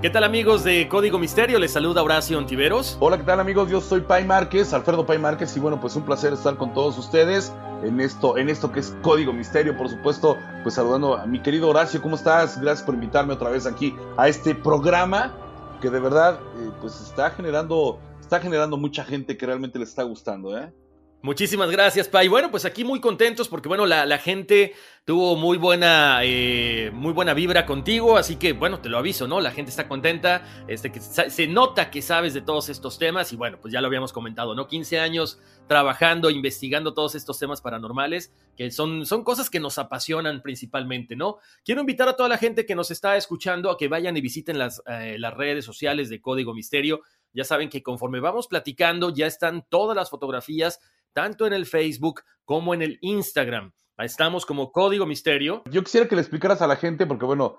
¿Qué tal amigos de Código Misterio? Les saluda Horacio Ontiveros. Hola, ¿qué tal amigos? Yo soy Pai Márquez, Alfredo Pai Márquez, y bueno, pues un placer estar con todos ustedes en esto, en esto que es Código Misterio, por supuesto, pues saludando a mi querido Horacio, ¿cómo estás? Gracias por invitarme otra vez aquí a este programa que de verdad, eh, pues está generando, está generando mucha gente que realmente le está gustando, ¿eh? Muchísimas gracias, Pai. Bueno, pues aquí muy contentos porque, bueno, la, gente tuvo muy buena, eh, muy buena vibra contigo, así que, bueno, te lo aviso, ¿no? La gente está contenta, este, que se nota que sabes de todos estos temas y, bueno, pues ya lo habíamos comentado, ¿no? 15 años trabajando, investigando todos estos temas paranormales, que son, son cosas que nos apasionan principalmente, ¿no? Quiero invitar a toda la gente que nos está escuchando a que vayan y visiten las, eh, las redes sociales de Código Misterio. Ya saben que conforme vamos platicando, ya están todas las fotografías tanto en el Facebook como en el Instagram. Estamos como Código Misterio. Yo quisiera que le explicaras a la gente, porque bueno,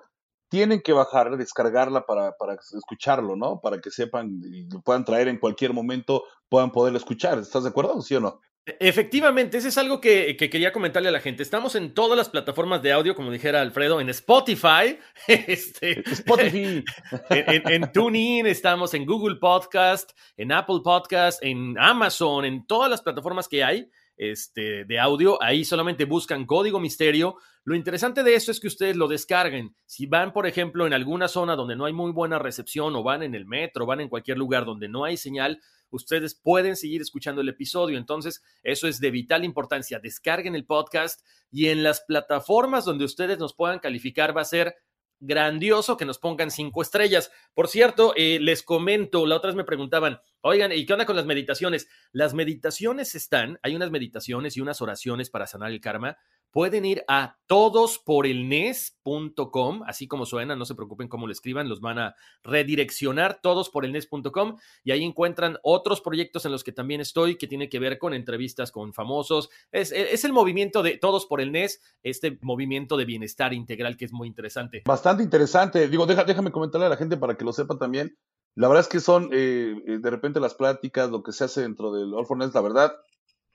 tienen que bajar, descargarla para, para escucharlo, ¿no? Para que sepan y lo puedan traer en cualquier momento, puedan poderlo escuchar. ¿Estás de acuerdo, sí o no? Efectivamente, ese es algo que, quería comentarle a la gente. Estamos en todas las plataformas de audio, como dijera Alfredo, en Spotify, este, Spotify. en, en, TuneIn, estamos en Google Podcast, en Apple Podcast, en Amazon, en todas las plataformas que hay este, de audio. Ahí solamente buscan código misterio. Lo interesante de eso es que ustedes lo descarguen. Si van, por ejemplo, en alguna zona donde no hay muy buena recepción o van en el metro, van en cualquier lugar donde no hay señal, ustedes pueden seguir escuchando el episodio. Entonces, eso es de vital importancia. Descarguen el podcast y en las plataformas donde ustedes nos puedan calificar va a ser grandioso que nos pongan cinco estrellas. Por cierto, eh, les comento, la otra vez me preguntaban, oigan, ¿y qué onda con las meditaciones? Las meditaciones están, hay unas meditaciones y unas oraciones para sanar el karma pueden ir a todosporelnes.com, así como suena, no se preocupen cómo lo escriban, los van a redireccionar todosporelnes.com y ahí encuentran otros proyectos en los que también estoy, que tiene que ver con entrevistas con famosos. Es, es el movimiento de Todos por el NES, este movimiento de bienestar integral que es muy interesante. Bastante interesante. Digo, déjame comentarle a la gente para que lo sepa también. La verdad es que son eh, eh, de repente las pláticas, lo que se hace dentro del All for NES, la verdad,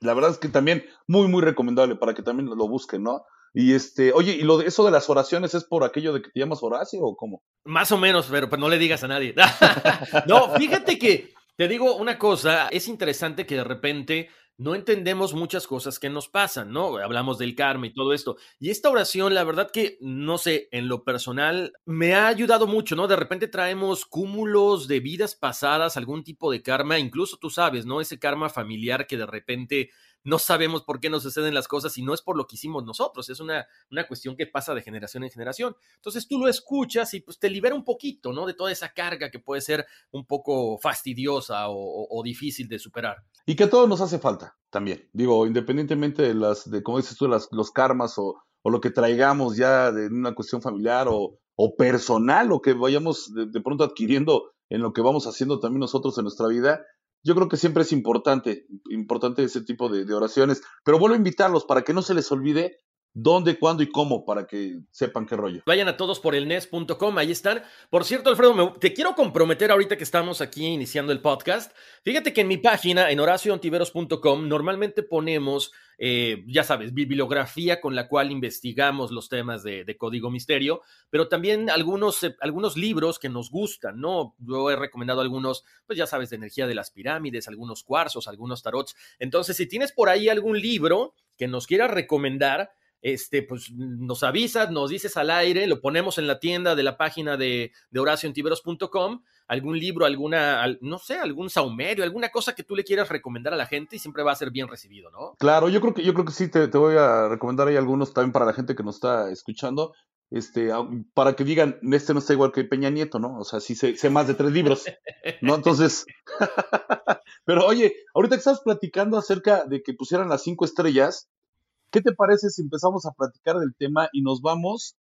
la verdad es que también muy, muy recomendable para que también lo busquen, ¿no? Y este, oye, ¿y lo de eso de las oraciones es por aquello de que te llamas Horacio o cómo? Más o menos, pero pues no le digas a nadie. no, fíjate que te digo una cosa, es interesante que de repente no entendemos muchas cosas que nos pasan, ¿no? Hablamos del karma y todo esto. Y esta oración, la verdad que, no sé, en lo personal, me ha ayudado mucho, ¿no? De repente traemos cúmulos de vidas pasadas, algún tipo de karma, incluso tú sabes, ¿no? Ese karma familiar que de repente no sabemos por qué nos suceden las cosas y no es por lo que hicimos nosotros, es una, una cuestión que pasa de generación en generación. Entonces tú lo escuchas y pues te libera un poquito, ¿no? De toda esa carga que puede ser un poco fastidiosa o, difícil de superar. Y que a todos nos hace falta también. Digo, independientemente de las, de como dices tú, las, los karmas o, o lo que traigamos ya de una cuestión familiar o, o personal o que vayamos de, de, pronto adquiriendo en lo que vamos haciendo también nosotros en nuestra vida, yo creo que siempre es importante, importante ese tipo de, oraciones. Pero vuelvo a invitarlos para que no se les olvide dónde, cuándo y cómo para que sepan qué rollo. Vayan a todos por el nes.com, ahí están. Por cierto, Alfredo, te quiero comprometer ahorita que estamos aquí iniciando el podcast. Fíjate que en mi página, en horacioantiveros.com, normalmente ponemos, eh, ya sabes, bibliografía con la cual investigamos los temas de, código misterio, pero también algunos, eh, algunos libros que nos gustan, ¿no? Yo he recomendado algunos, pues ya sabes, de energía de las pirámides, algunos cuarzos, algunos tarots. Entonces, si tienes por ahí algún libro que nos quieras recomendar, este, pues nos avisas, nos dices al aire, lo ponemos en la tienda de la página de, de horacioentiveros.com, algún libro, alguna, no sé, algún saumerio, alguna cosa que tú le quieras recomendar a la gente y siempre va a ser bien recibido, ¿no? Claro, yo creo que, yo creo que sí, te, voy a recomendar ahí algunos también para la gente que nos está escuchando. Este, para que digan, este no está igual que Peña Nieto, ¿no? O sea, sí sé, sé más de tres libros, ¿no? Entonces, pero oye, ahorita que estás platicando acerca de que pusieran las cinco estrellas, ¿Qué te parece si empezamos a platicar del tema y nos vamos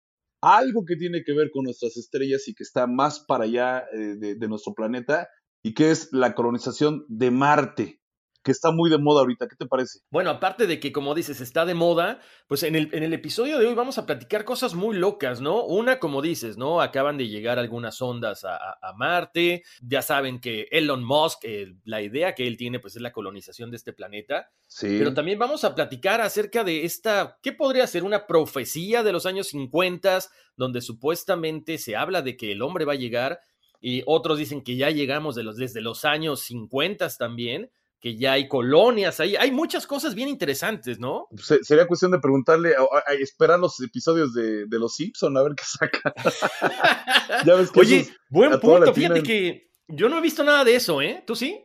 a algo que tiene que ver con nuestras estrellas y que está más para allá eh, de, nuestro planeta y que es la colonización de Marte? Que está muy de moda ahorita. ¿Qué te parece? Bueno, aparte de que, como dices, está de moda, pues en el, en el, episodio de hoy vamos a platicar cosas muy locas, ¿no? Una, como dices, ¿no? Acaban de llegar algunas ondas a, Marte. Ya saben que Elon Musk, la idea que él tiene, pues es la colonización de este planeta. Sí. Pero también vamos a platicar acerca de esta, ¿qué podría ser? Una profecía de los años 50, donde supuestamente se habla de que el hombre va a llegar. Y otros dicen que ya llegamos de los, desde los años 50 también que ya hay colonias ahí. Hay muchas cosas bien interesantes, ¿no? sería cuestión de preguntarle, a, esperar los episodios de, Los Simpson a ver qué saca. ya ves que Oye, buen punto. Fíjate que yo no he visto nada de eso, ¿eh? ¿Tú sí?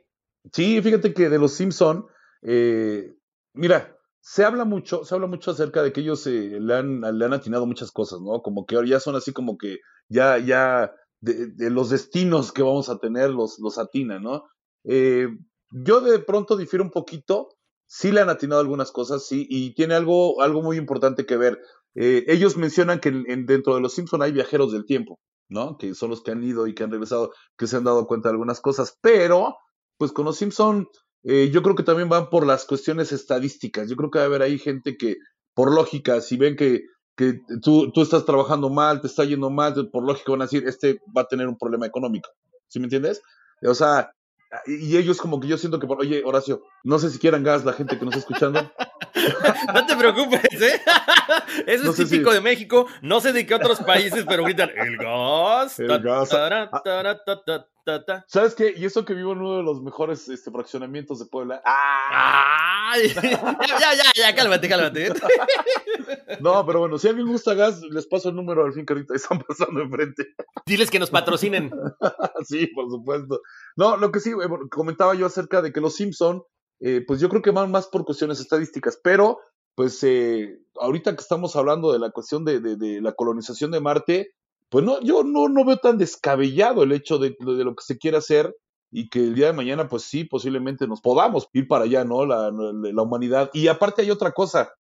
Sí, fíjate que de Los Simpson, eh, mira, se habla mucho, se habla mucho acerca de que ellos eh, le, han, le han atinado muchas cosas, ¿no? Como que ahora ya son así como que ya, ya de, los destinos que vamos a tener los, los atinan, ¿no? Eh, yo de pronto difiero un poquito, sí le han atinado algunas cosas, sí, y tiene algo, algo muy importante que ver. Eh, ellos mencionan que en, dentro de los Simpson hay viajeros del tiempo, ¿no? Que son los que han ido y que han regresado, que se han dado cuenta de algunas cosas, pero, pues con los Simpson, eh, yo creo que también van por las cuestiones estadísticas. Yo creo que va a haber ahí gente que, por lógica, si ven que, que tú, tú estás trabajando mal, te está yendo mal, por lógica van a decir, este va a tener un problema económico. ¿Sí me entiendes? O sea, y ellos como que yo siento que, oye, Horacio, no sé si quieran gas la gente que nos está escuchando. no te preocupes, ¿eh? Eso es típico de México. No sé de qué otros países, pero gritan, el gas. El gas. ¿Sabes qué? Y eso que vivo en uno de los mejores este, fraccionamientos de Puebla. ¡Ah! ya, ya, ya, cálmate, cálmate. no, pero bueno, si alguien gusta gas, les paso el número al fin que ahorita están pasando enfrente. Diles que nos patrocinen. sí, por supuesto. No, lo que sí, comentaba yo acerca de que los Simpson, eh, pues yo creo que van más por cuestiones estadísticas, pero pues eh, ahorita que estamos hablando de la cuestión de, de la colonización de Marte, pues no, yo no, no veo tan descabellado el hecho de, de, lo que se quiere hacer y que el día de mañana, pues sí, posiblemente nos podamos ir para allá, ¿no? La, la, humanidad. Y aparte hay otra cosa.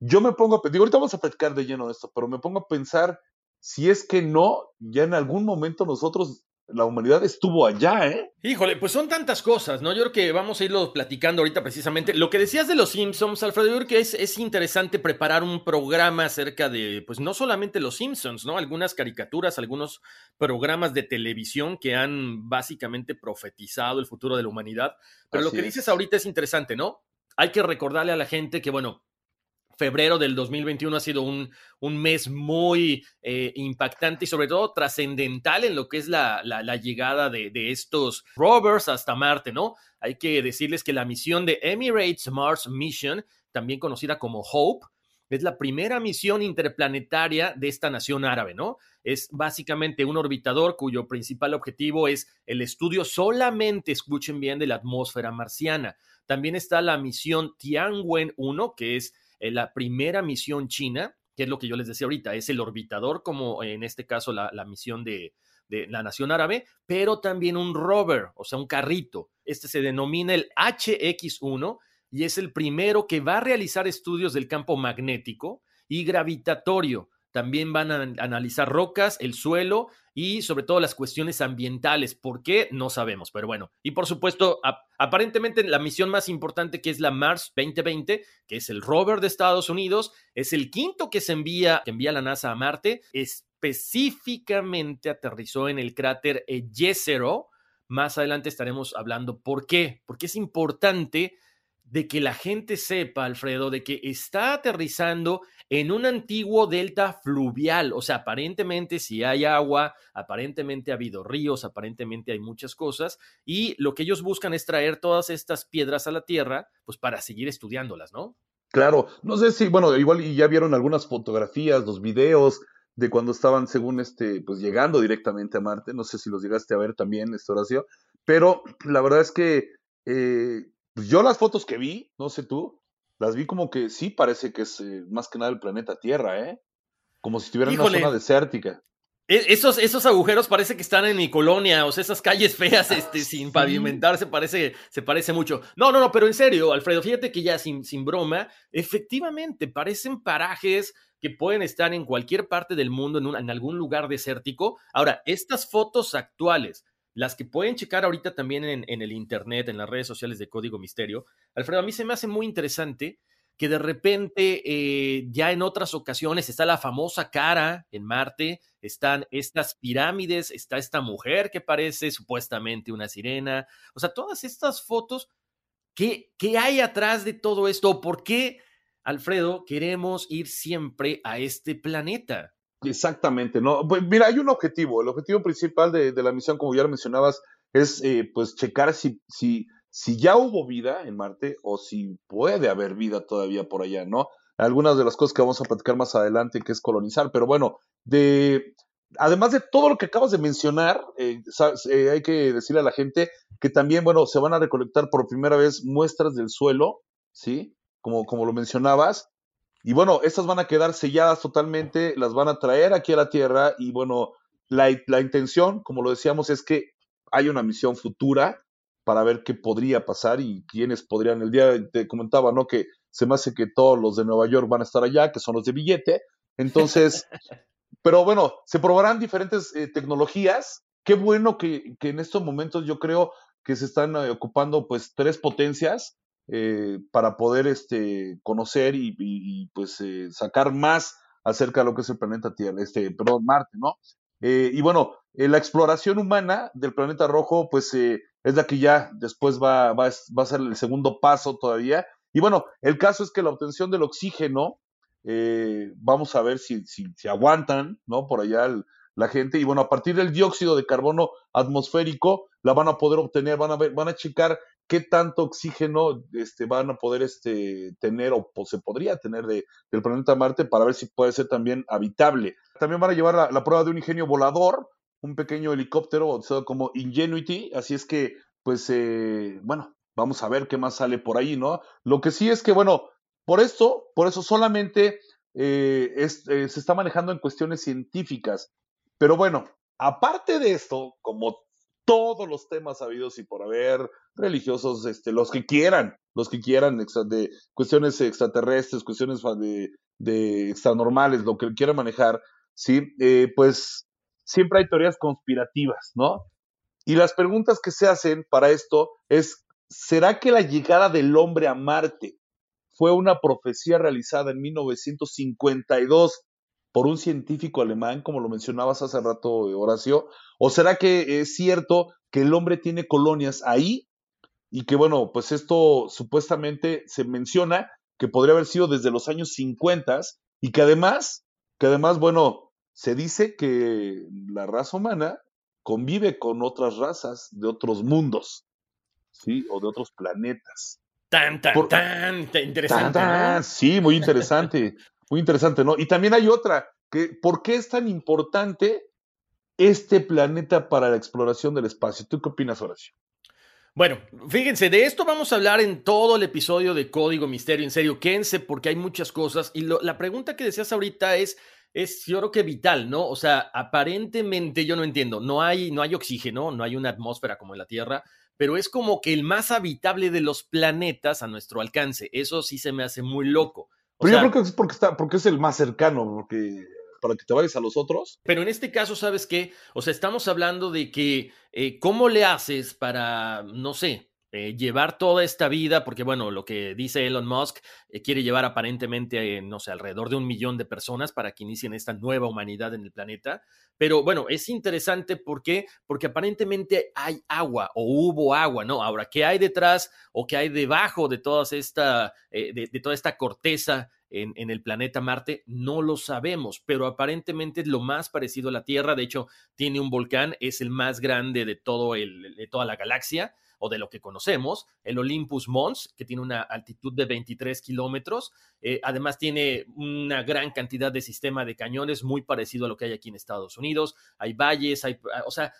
Yo me pongo a digo, ahorita vamos a platicar de lleno de esto, pero me pongo a pensar si es que no, ya en algún momento nosotros la humanidad estuvo allá, ¿eh? Híjole, pues son tantas cosas, ¿no? Yo creo que vamos a irlo platicando ahorita precisamente. Lo que decías de los Simpsons, Alfredo, yo creo que es, es interesante preparar un programa acerca de, pues no solamente los Simpsons, ¿no? Algunas caricaturas, algunos programas de televisión que han básicamente profetizado el futuro de la humanidad. Pero lo que dices ahorita es interesante, ¿no? Hay que recordarle a la gente que, bueno, febrero del 2021 ha sido un, un mes muy eh, impactante y sobre todo trascendental en lo que es la, la, llegada de, de, estos rovers hasta Marte, ¿no? Hay que decirles que la misión de Emirates Mars Mission, también conocida como HOPE, es la primera misión interplanetaria de esta nación árabe, ¿no? Es básicamente un orbitador cuyo principal objetivo es el estudio solamente, escuchen bien, de la atmósfera marciana. También está la misión Tianwen 1, que es la primera misión china, que es lo que yo les decía ahorita, es el orbitador, como en este caso la, misión de, de, la nación árabe, pero también un rover, o sea, un carrito. Este se denomina el HX1 y es el primero que va a realizar estudios del campo magnético y gravitatorio también van a analizar rocas, el suelo y sobre todo las cuestiones ambientales. ¿Por qué? No sabemos, pero bueno. Y por supuesto, aparentemente la misión más importante que es la Mars 2020, que es el rover de Estados Unidos, es el quinto que se envía, que envía la NASA a Marte, específicamente aterrizó en el cráter Jezero. Más adelante estaremos hablando por qué, porque es importante de que la gente sepa, Alfredo, de que está aterrizando en un antiguo delta fluvial. O sea, aparentemente si hay agua, aparentemente ha habido ríos, aparentemente hay muchas cosas. Y lo que ellos buscan es traer todas estas piedras a la Tierra, pues para seguir estudiándolas, ¿no? Claro, no sé si, bueno, igual ya vieron algunas fotografías, los videos de cuando estaban, según este, pues llegando directamente a Marte. No sé si los llegaste a ver también, Horacio. Pero la verdad es que eh, pues yo las fotos que vi, no sé tú, las vi como que sí parece que es eh, más que nada el planeta Tierra, ¿eh? Como si estuviera en una zona desértica. E, esos, esos agujeros parece que están en mi colonia, o sea, esas calles feas ah, este, sin pavimentar se parece, se parece mucho. No, no, no, pero en serio, Alfredo, fíjate que ya sin, sin broma, efectivamente parecen parajes que pueden estar en cualquier parte del mundo, en, en algún lugar desértico. Ahora, estas fotos actuales las que pueden checar ahorita también en, el Internet, en las redes sociales de Código Misterio. Alfredo, a mí se me hace muy interesante que de repente eh, ya en otras ocasiones está la famosa cara en Marte, están estas pirámides, está esta mujer que parece supuestamente una sirena, o sea, todas estas fotos, ¿qué, qué hay atrás de todo esto? ¿Por qué, Alfredo, queremos ir siempre a este planeta? Exactamente, ¿no? Pues mira, hay un objetivo. El objetivo principal de, la misión, como ya lo mencionabas, es eh, pues checar si, si, si ya hubo vida en Marte o si puede haber vida todavía por allá, ¿no? Algunas de las cosas que vamos a platicar más adelante, que es colonizar, pero bueno, de, además de todo lo que acabas de mencionar, eh, eh, hay que decirle a la gente que también, bueno, se van a recolectar por primera vez muestras del suelo, ¿sí? Como, como lo mencionabas, y bueno, estas van a quedar selladas totalmente, las van a traer aquí a la Tierra y bueno, la, intención, como lo decíamos, es que hay una misión futura para ver qué podría pasar y quiénes podrían. El día te comentaba, ¿no? Que se me hace que todos los de Nueva York van a estar allá, que son los de billete. Entonces, pero bueno, se probarán diferentes eh, tecnologías. Qué bueno que, que, en estos momentos yo creo que se están eh, ocupando pues tres potencias eh, para poder este, conocer y, pues eh, sacar más acerca de lo que es el planeta Tierra, este, perdón, Marte, ¿no? Eh, y bueno, la exploración humana del planeta rojo, pues es la que ya después va, va, va, a ser el segundo paso todavía. Y bueno, el caso es que la obtención del oxígeno, vamos a ver si, si, si, aguantan, ¿no? Por allá la gente. Y bueno, a partir del dióxido de carbono atmosférico, la van a poder obtener, van a ver, van a checar qué tanto oxígeno este, van a poder este, tener o, se podría tener de, del planeta Marte para ver si puede ser también habitable. También van a llevar la, prueba de un ingenio volador, un pequeño helicóptero bautizado como Ingenuity, así es que, pues, eh, bueno, vamos a ver qué más sale por ahí, ¿no? Lo que sí es que, bueno, por esto, por eso solamente eh, eh, se está manejando en cuestiones científicas. Pero bueno, aparte de esto, como todos los temas habidos y por haber, religiosos, este, los que quieran, los que quieran, de cuestiones extraterrestres, cuestiones de, de extranormales, lo que quieran manejar, ¿sí? Eh, pues siempre hay teorías conspirativas, ¿no? Y las preguntas que se hacen para esto es, ¿será que la llegada del hombre a Marte fue una profecía realizada en 1952 por un científico alemán, como lo mencionabas hace rato, Horacio? ¿O será que es cierto que el hombre tiene colonias ahí y que, bueno, pues esto supuestamente se menciona que podría haber sido desde los años 50 y que además, que además, bueno, se dice que la raza humana convive con otras razas de otros mundos, ¿sí? O de otros planetas. Tan, tan, tan, interesante. Sí, muy interesante, muy interesante, ¿no? Y también hay otra, que ¿por qué es tan importante este planeta para la exploración del espacio? ¿Tú qué opinas, Horacio? Bueno, fíjense, de esto vamos a hablar en todo el episodio de Código Misterio. En serio, quédense porque hay muchas cosas. Y la pregunta que decías ahorita es, es yo creo que vital, ¿no? O sea, aparentemente yo no entiendo, no hay, no hay oxígeno, no hay una atmósfera como en la Tierra, pero es como que el más habitable de los planetas a nuestro alcance. Eso sí se me hace muy loco. Pero yo creo que es porque, está, porque es el más cercano, porque para que te vayas a los otros. Pero en este caso, ¿sabes qué? O sea, estamos hablando de que, eh, ¿cómo le haces para, no sé, eh, llevar toda esta vida, porque bueno, lo que dice Elon Musk, eh, quiere llevar aparentemente, no sé, alrededor de un millón de personas para que inicien esta nueva humanidad en el planeta. Pero bueno, es interesante ¿por qué? porque aparentemente hay agua o hubo agua, ¿no? Ahora, ¿qué hay detrás o qué hay debajo de, toda esta, eh, de, toda esta corteza en, en, el planeta Marte, no lo sabemos, pero aparentemente es lo más parecido a la Tierra. De hecho, tiene un volcán, es el más grande de, todo el, de toda la galaxia o de lo que conocemos, el Olympus Mons, que tiene una altitud de 23 kilómetros. Eh, además, tiene una gran cantidad de sistema de cañones, muy parecido a lo que hay aquí en Estados Unidos. Hay valles, hay, o sea,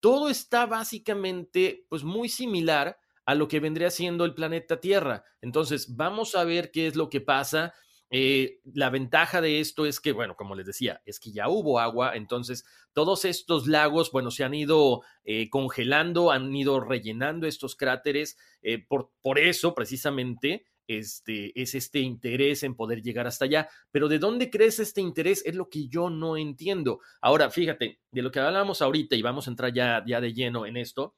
todo está básicamente pues muy similar a lo que vendría siendo el planeta Tierra. Entonces, vamos a ver qué es lo que pasa eh, la ventaja de esto es que, bueno, como les decía, es que ya hubo agua, entonces todos estos lagos, bueno, se han ido eh, congelando, han ido rellenando estos cráteres, eh, por, por, eso precisamente este, es este interés en poder llegar hasta allá. Pero ¿de dónde crece este interés? Es lo que yo no entiendo. Ahora, fíjate, de lo que hablamos ahorita y vamos a entrar ya, ya de lleno en esto,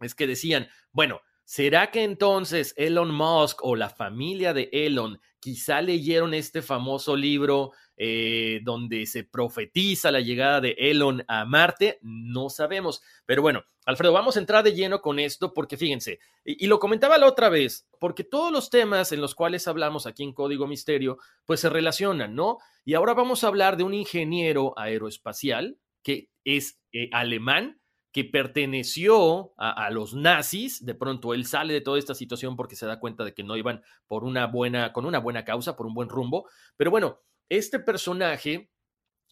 es que decían, bueno, ¿Será que entonces Elon Musk o la familia de Elon quizá leyeron este famoso libro eh, donde se profetiza la llegada de Elon a Marte? No sabemos. Pero bueno, Alfredo, vamos a entrar de lleno con esto porque fíjense, y, lo comentaba la otra vez, porque todos los temas en los cuales hablamos aquí en Código Misterio, pues se relacionan, ¿no? Y ahora vamos a hablar de un ingeniero aeroespacial que es eh, alemán que perteneció a, los nazis, de pronto él sale de toda esta situación porque se da cuenta de que no iban por una buena, con una buena causa, por un buen rumbo. Pero bueno, este personaje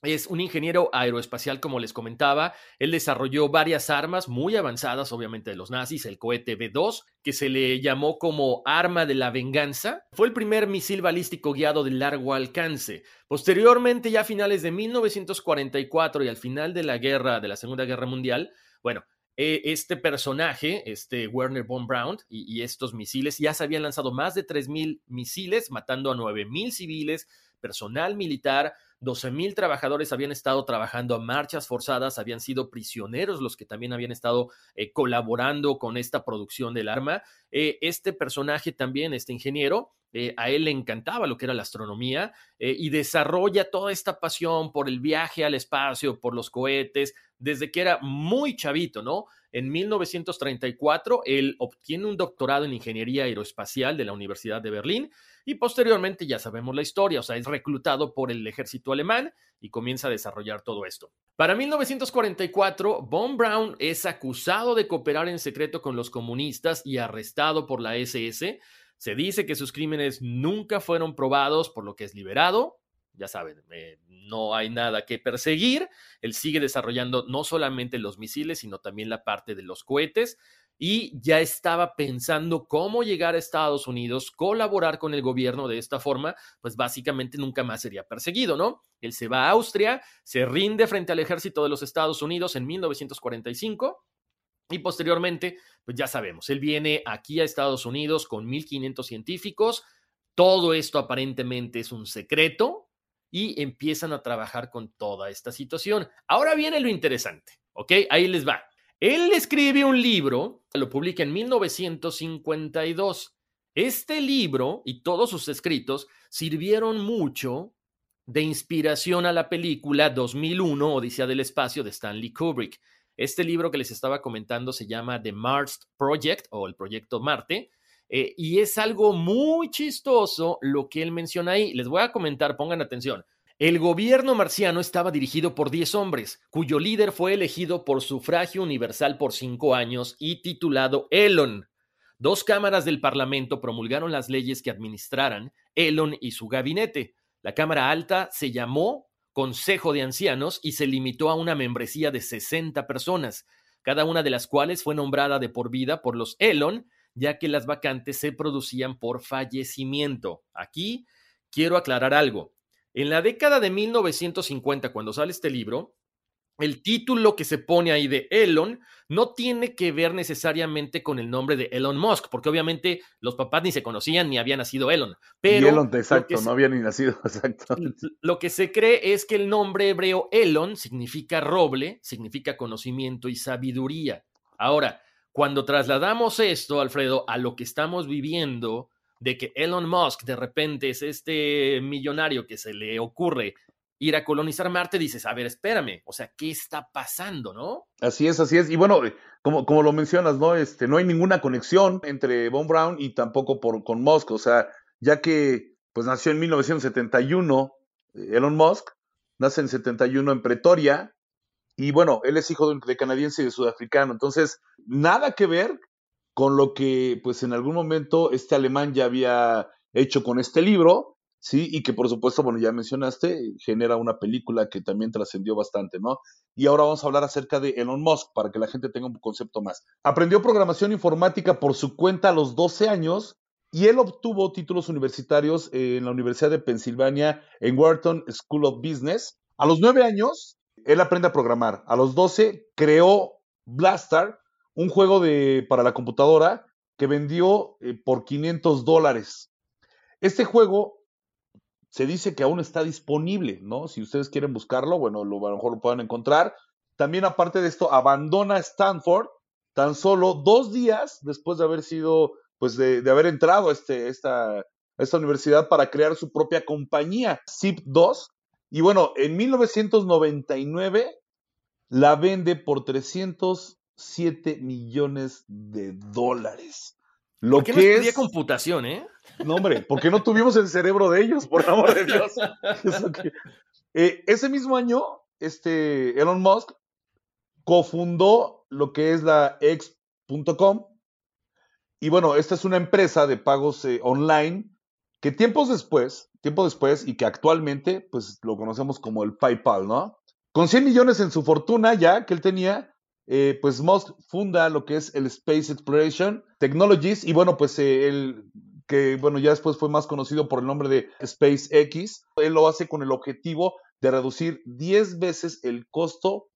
es un ingeniero aeroespacial, como les comentaba. Él desarrolló varias armas muy avanzadas, obviamente, de los nazis, el cohete B-2, que se le llamó como arma de la venganza. Fue el primer misil balístico guiado de largo alcance. Posteriormente, ya a finales de 1944 y al final de la guerra, de la Segunda Guerra Mundial, bueno, eh, este personaje, este Werner von Braun y, estos misiles ya se habían lanzado más de 3.000 misiles, matando a 9.000 civiles, personal militar, 12.000 trabajadores habían estado trabajando a marchas forzadas, habían sido prisioneros los que también habían estado eh, colaborando con esta producción del arma. Eh, este personaje también, este ingeniero, a él le encantaba lo que era la astronomía y desarrolla toda esta pasión por el viaje al espacio, por los cohetes, desde que era muy chavito, ¿no? En 1934, él obtiene un doctorado en ingeniería aeroespacial de la Universidad de Berlín y posteriormente ya sabemos la historia, o sea, es reclutado por el ejército alemán y comienza a desarrollar todo esto. Para 1944, Von Braun es acusado de cooperar en secreto con los comunistas y arrestado por la SS. Se dice que sus crímenes nunca fueron probados, por lo que es liberado, ya saben, eh, no hay nada que perseguir. Él sigue desarrollando no solamente los misiles, sino también la parte de los cohetes y ya estaba pensando cómo llegar a Estados Unidos, colaborar con el gobierno de esta forma, pues básicamente nunca más sería perseguido, ¿no? Él se va a Austria, se rinde frente al ejército de los Estados Unidos en 1945 y posteriormente, pues ya sabemos, él viene aquí a Estados Unidos con 1.500 científicos, todo esto aparentemente es un secreto, y empiezan a trabajar con toda esta situación. Ahora viene lo interesante, ¿ok? Ahí les va. Él escribe un libro, lo publica en 1952. Este libro y todos sus escritos sirvieron mucho de inspiración a la película 2001, Odisea del Espacio, de Stanley Kubrick. Este libro que les estaba comentando se llama The Mars Project o el Proyecto Marte, eh, y es algo muy chistoso lo que él menciona ahí. Les voy a comentar, pongan atención. El gobierno marciano estaba dirigido por 10 hombres, cuyo líder fue elegido por sufragio universal por cinco años y titulado Elon. Dos cámaras del Parlamento promulgaron las leyes que administraran Elon y su gabinete. La Cámara Alta se llamó Consejo de Ancianos y se limitó a una membresía de 60 personas, cada una de las cuales fue nombrada de por vida por los Elon ya que las vacantes se producían por fallecimiento. Aquí quiero aclarar algo. En la década de 1950, cuando sale este libro, el título que se pone ahí de Elon no tiene que ver necesariamente con el nombre de Elon Musk, porque obviamente los papás ni se conocían ni había nacido Elon. Pero Elon, exacto, no había ni nacido, exacto. Lo que se cree es que el nombre hebreo Elon significa roble, significa conocimiento y sabiduría. Ahora, cuando trasladamos esto, Alfredo, a lo que estamos viviendo, de que Elon Musk de repente es este millonario que se le ocurre ir a colonizar Marte, dices, a ver, espérame, o sea, ¿qué está pasando, no? Así es, así es. Y bueno, como, como lo mencionas, ¿no? Este, no hay ninguna conexión entre Von Brown y tampoco por, con Musk, o sea, ya que pues nació en 1971 eh, Elon Musk, nace en 71 en Pretoria, y bueno, él es hijo de, canadiense y de sudafricano, entonces, nada que ver con lo que pues en algún momento este alemán ya había hecho con este libro, ¿sí? Y que por supuesto, bueno, ya mencionaste, genera una película que también trascendió bastante, ¿no? Y ahora vamos a hablar acerca de Elon Musk para que la gente tenga un concepto más. Aprendió programación informática por su cuenta a los 12 años y él obtuvo títulos universitarios en la Universidad de Pensilvania en Wharton School of Business. A los 9 años, él aprende a programar. A los 12, creó Blastar, un juego de, para la computadora que vendió eh, por 500 dólares. Este juego se dice que aún está disponible, ¿no? Si ustedes quieren buscarlo, bueno, lo, a lo mejor lo puedan encontrar. También aparte de esto, abandona Stanford tan solo dos días después de haber sido, pues de, haber entrado a, este, esta, esta universidad para crear su propia compañía, ZIP2. Y bueno, en 1999 la vende por 307 millones de dólares. Lo ¿Por qué que es computación, ¿eh? No, hombre, porque no tuvimos el cerebro de ellos, por amor de Dios. Eh, ese mismo año, este Elon Musk cofundó lo que es la X.com. Y bueno, esta es una empresa de pagos eh, online que tiempos después, tiempo después, y que actualmente, pues lo conocemos como el PayPal, ¿no? Con 100 millones en su fortuna ya que él tenía, eh, pues Musk funda lo que es el Space Exploration Technologies y bueno, pues él que bueno, ya después fue más conocido por el nombre de SpaceX. Él lo hace con el objetivo de reducir 10 veces el costo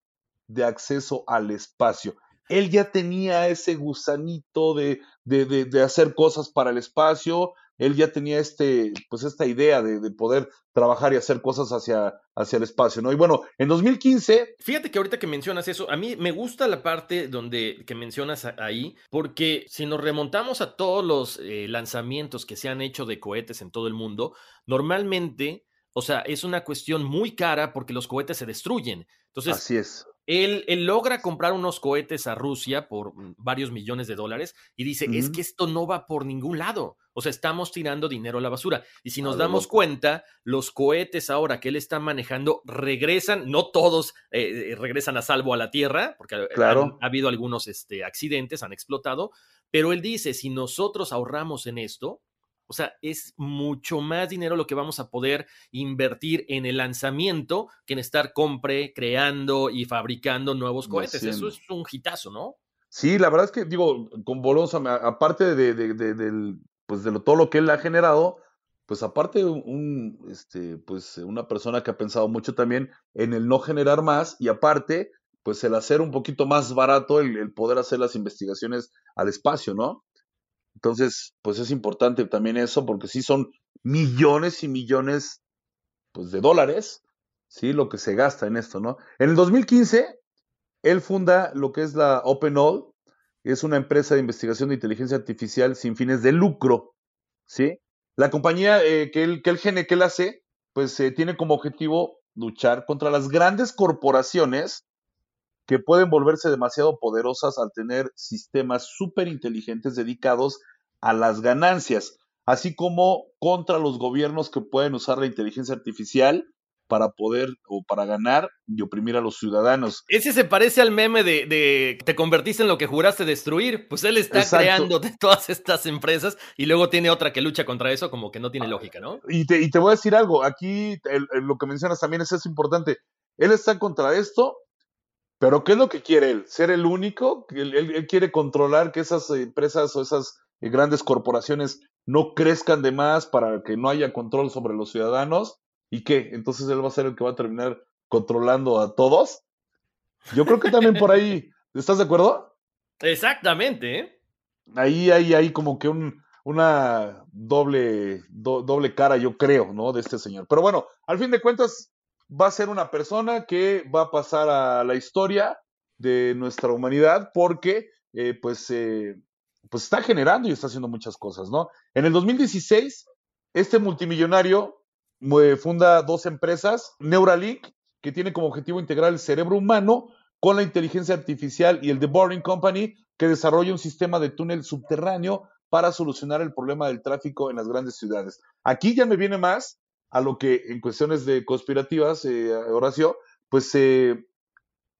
de acceso al espacio. Él ya tenía ese gusanito de, de, de hacer cosas para el espacio, él ya tenía este, pues esta idea de, poder trabajar y hacer cosas hacia, hacia el espacio, ¿no? Y bueno, en 2015... Fíjate que ahorita que mencionas eso, a mí me gusta la parte donde que mencionas ahí, porque si nos remontamos a todos los eh, lanzamientos que se han hecho de cohetes en todo el mundo, normalmente, o sea, es una cuestión muy cara porque los cohetes se destruyen. Entonces, Así es. Él, logra comprar unos cohetes a Rusia por mm, varios millones de dólares y dice, es que esto no va por ningún lado. O sea, estamos tirando dinero a la basura. Y si nos damos cuenta, los cohetes ahora que él está manejando regresan, no todos eh, eh, regresan a salvo a la Tierra, porque ha habido algunos este, accidentes, han explotado, pero él dice, si nosotros ahorramos en esto, o sea, es mucho más dinero lo que vamos a poder invertir en el lanzamiento que en estar compre, creando y fabricando nuevos cohetes. Eso es un hitazo, ¿no? Sí, la verdad es que, digo, con Bolosa, aparte de, de, pues de todo lo que él ha generado, pues aparte un, este, pues una persona que ha pensado mucho también en el no generar más y aparte, pues el hacer un poquito más barato el poder hacer las investigaciones al espacio, ¿no? Entonces, pues es importante también eso, porque sí son millones y millones pues, de dólares, ¿sí? Lo que se gasta en esto, ¿no? En el 2015, él funda lo que es la OpenAll, es una empresa de investigación de inteligencia artificial sin fines de lucro, ¿sí? La compañía eh, que, él, que, él, que él hace, pues eh, tiene como objetivo luchar contra las grandes corporaciones que pueden volverse demasiado poderosas al tener sistemas súper inteligentes dedicados a las ganancias, así como contra los gobiernos que pueden usar la inteligencia artificial para poder o para ganar y oprimir a los ciudadanos. Ese se parece al meme de, te convertiste en lo que juraste destruir. Pues él está creando todas estas empresas y luego tiene otra que lucha contra eso, como que no tiene lógica, ¿no? Y te, y te voy a decir algo, aquí lo que mencionas también es, es importante. Él está contra esto pero ¿qué es lo que quiere él? ¿Ser el único? Él, quiere controlar que esas empresas o esas eh, grandes corporaciones no crezcan de más para que no haya control sobre los ciudadanos. ¿Y qué? Entonces él va a ser el que va a terminar controlando a todos. Yo creo que también por ahí, ¿estás de acuerdo? Exactamente. ¿eh? Ahí hay, ahí como que un, una doble, doble cara, yo creo, ¿no? De este señor. Pero bueno, al fin de cuentas, va a ser una persona que va a pasar a la historia de nuestra humanidad porque, eh, pues, eh, pues está generando y está haciendo muchas cosas, ¿no? En el 2016, este multimillonario funda dos empresas, Neuralink, que tiene como objetivo integrar el cerebro humano con la inteligencia artificial, y el The Boring Company, que desarrolla un sistema de túnel subterráneo para solucionar el problema del tráfico en las grandes ciudades. Aquí ya me viene más a lo que en cuestiones de conspirativas, eh, Horacio, pues eh,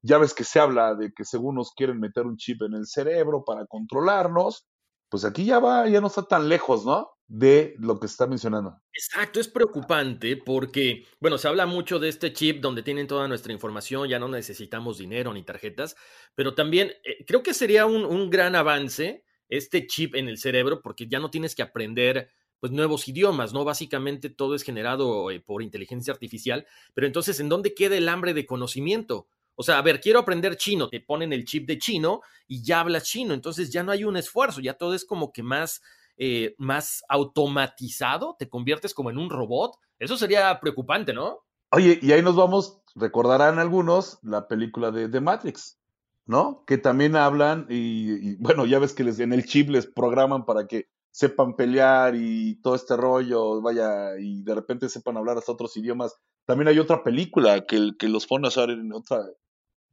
ya ves que se habla de que según nos quieren meter un chip en el cerebro para controlarnos, pues aquí ya va, ya no está tan lejos, ¿no? De lo que está mencionando. Exacto, es preocupante porque, bueno, se habla mucho de este chip donde tienen toda nuestra información, ya no necesitamos dinero ni tarjetas, pero también eh, creo que sería un, un, gran avance este chip en el cerebro porque ya no tienes que aprender pues nuevos idiomas, ¿no? Básicamente todo es generado eh, por inteligencia artificial, pero entonces, ¿en dónde queda el hambre de conocimiento? O sea, a ver, quiero aprender chino, te ponen el chip de chino y ya hablas chino, entonces ya no hay un esfuerzo, ya todo es como que más, eh, más automatizado, te conviertes como en un robot. Eso sería preocupante, ¿no? Oye, y ahí nos vamos, recordarán algunos la película de The Matrix, ¿no? Que también hablan y, bueno, ya ves que en el chip les programan para que sepan pelear y todo este rollo, vaya, y de repente sepan hablar hasta otros idiomas. También hay otra película que, que los pone a en otra,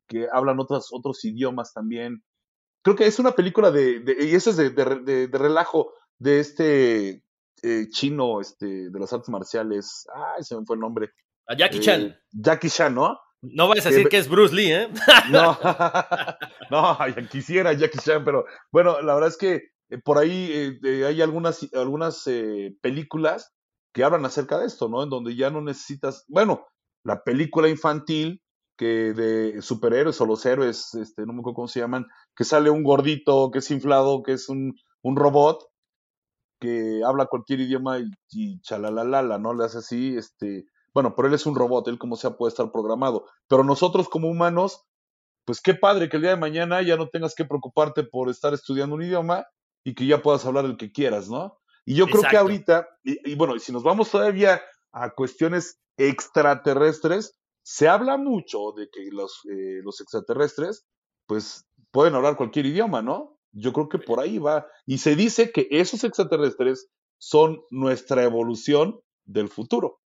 que hablan otros, otros idiomas también. Creo que es una película de, y eso es de, de, relajo, de este eh, chino, este, de las artes marciales. Ay, se me fue el nombre. A Jackie Chan. Eh, Jackie Chan, ¿no? No vayas a decir que es Bruce Lee, ¿eh? no, no, ya quisiera Jackie Chan, pero bueno, la verdad es que eh, por ahí hay algunas, algunas películas que hablan acerca de esto, ¿no? En donde ya no necesitas, bueno, la película infantil que de superhéroes o los héroes, este, no me acuerdo cómo se llaman, que sale un gordito que es inflado, que es un, un robot, que habla cualquier idioma y, y chalalalala, ¿no? Le hace así, este, bueno, pero él es un robot, él como sea puede estar programado, pero nosotros como humanos, pues qué padre que el día de mañana ya no tengas que preocuparte por estar estudiando un idioma y que ya puedas hablar el que quieras, ¿no? Y yo creo que ahorita, y, y bueno, si nos vamos todavía a cuestiones extraterrestres, se habla mucho de que los, eh, los extraterrestres, pues, pueden hablar cualquier idioma, ¿no? Yo creo que por ahí va. Y se dice que esos extraterrestres son nuestra evolución del futuro.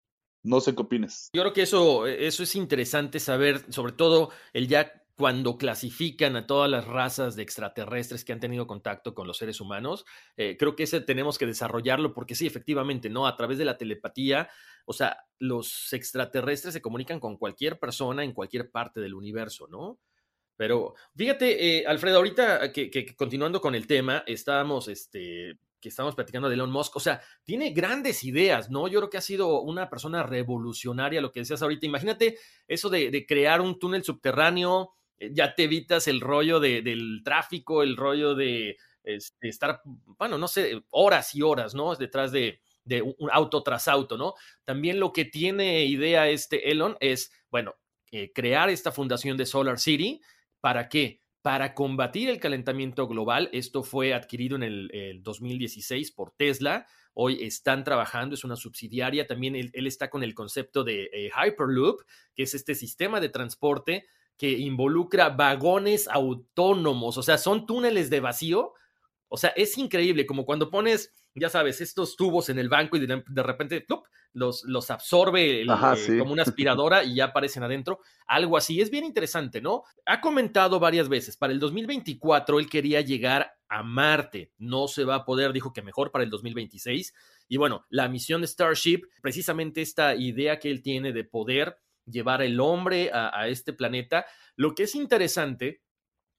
No sé qué opinas. Yo creo que eso, eso es interesante saber, sobre todo el ya cuando clasifican a todas las razas de extraterrestres que han tenido contacto con los seres humanos. Eh, creo que ese tenemos que desarrollarlo porque sí, efectivamente, ¿no? A través de la telepatía, o sea, los extraterrestres se comunican con cualquier persona en cualquier parte del universo, ¿no? Pero fíjate, eh, Alfredo, ahorita que, continuando con el tema, estábamos, este, que estamos platicando de Elon Musk, o sea, tiene grandes ideas, ¿no? Yo creo que ha sido una persona revolucionaria, lo que decías ahorita. Imagínate eso de, crear un túnel subterráneo ya te evitas el rollo de, del tráfico, el rollo de, estar, bueno, no sé, horas y horas, ¿no? Detrás de, de un auto tras auto, ¿no? También lo que tiene idea este Elon es, bueno, eh, crear esta fundación de Solar City. ¿Para qué? Para combatir el calentamiento global. Esto fue adquirido en el, 2016 por Tesla. Hoy están trabajando, es una subsidiaria. También él, está con el concepto de eh, Hyperloop, que es este sistema de transporte que involucra vagones autónomos, o sea, son túneles de vacío. O sea, es increíble, como cuando pones, ya sabes, estos tubos en el banco y de, repente los, los absorbe eh, como una aspiradora y ya aparecen adentro. Algo así. Es bien interesante, ¿no? Ha comentado varias veces, para el 2024 él quería llegar a Marte. No se va a poder, dijo que mejor para el 2026. Y bueno, la misión de Starship, precisamente esta idea que él tiene de poder llevar el hombre a, este planeta. Lo que es interesante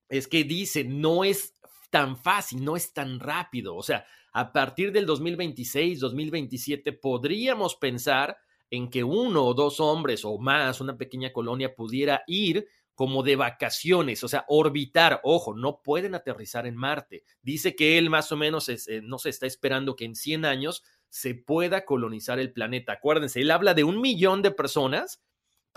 es que dice, no es tan fácil, no es tan rápido. O sea, a partir del 2026, 2027, podríamos pensar en que uno o dos hombres o más, una pequeña colonia, pudiera ir como de vacaciones, o sea, orbitar. Ojo, no pueden aterrizar en Marte. Dice que él más o menos eh, no se está esperando que en 100 años se pueda colonizar el planeta. Acuérdense, él habla de un millón de personas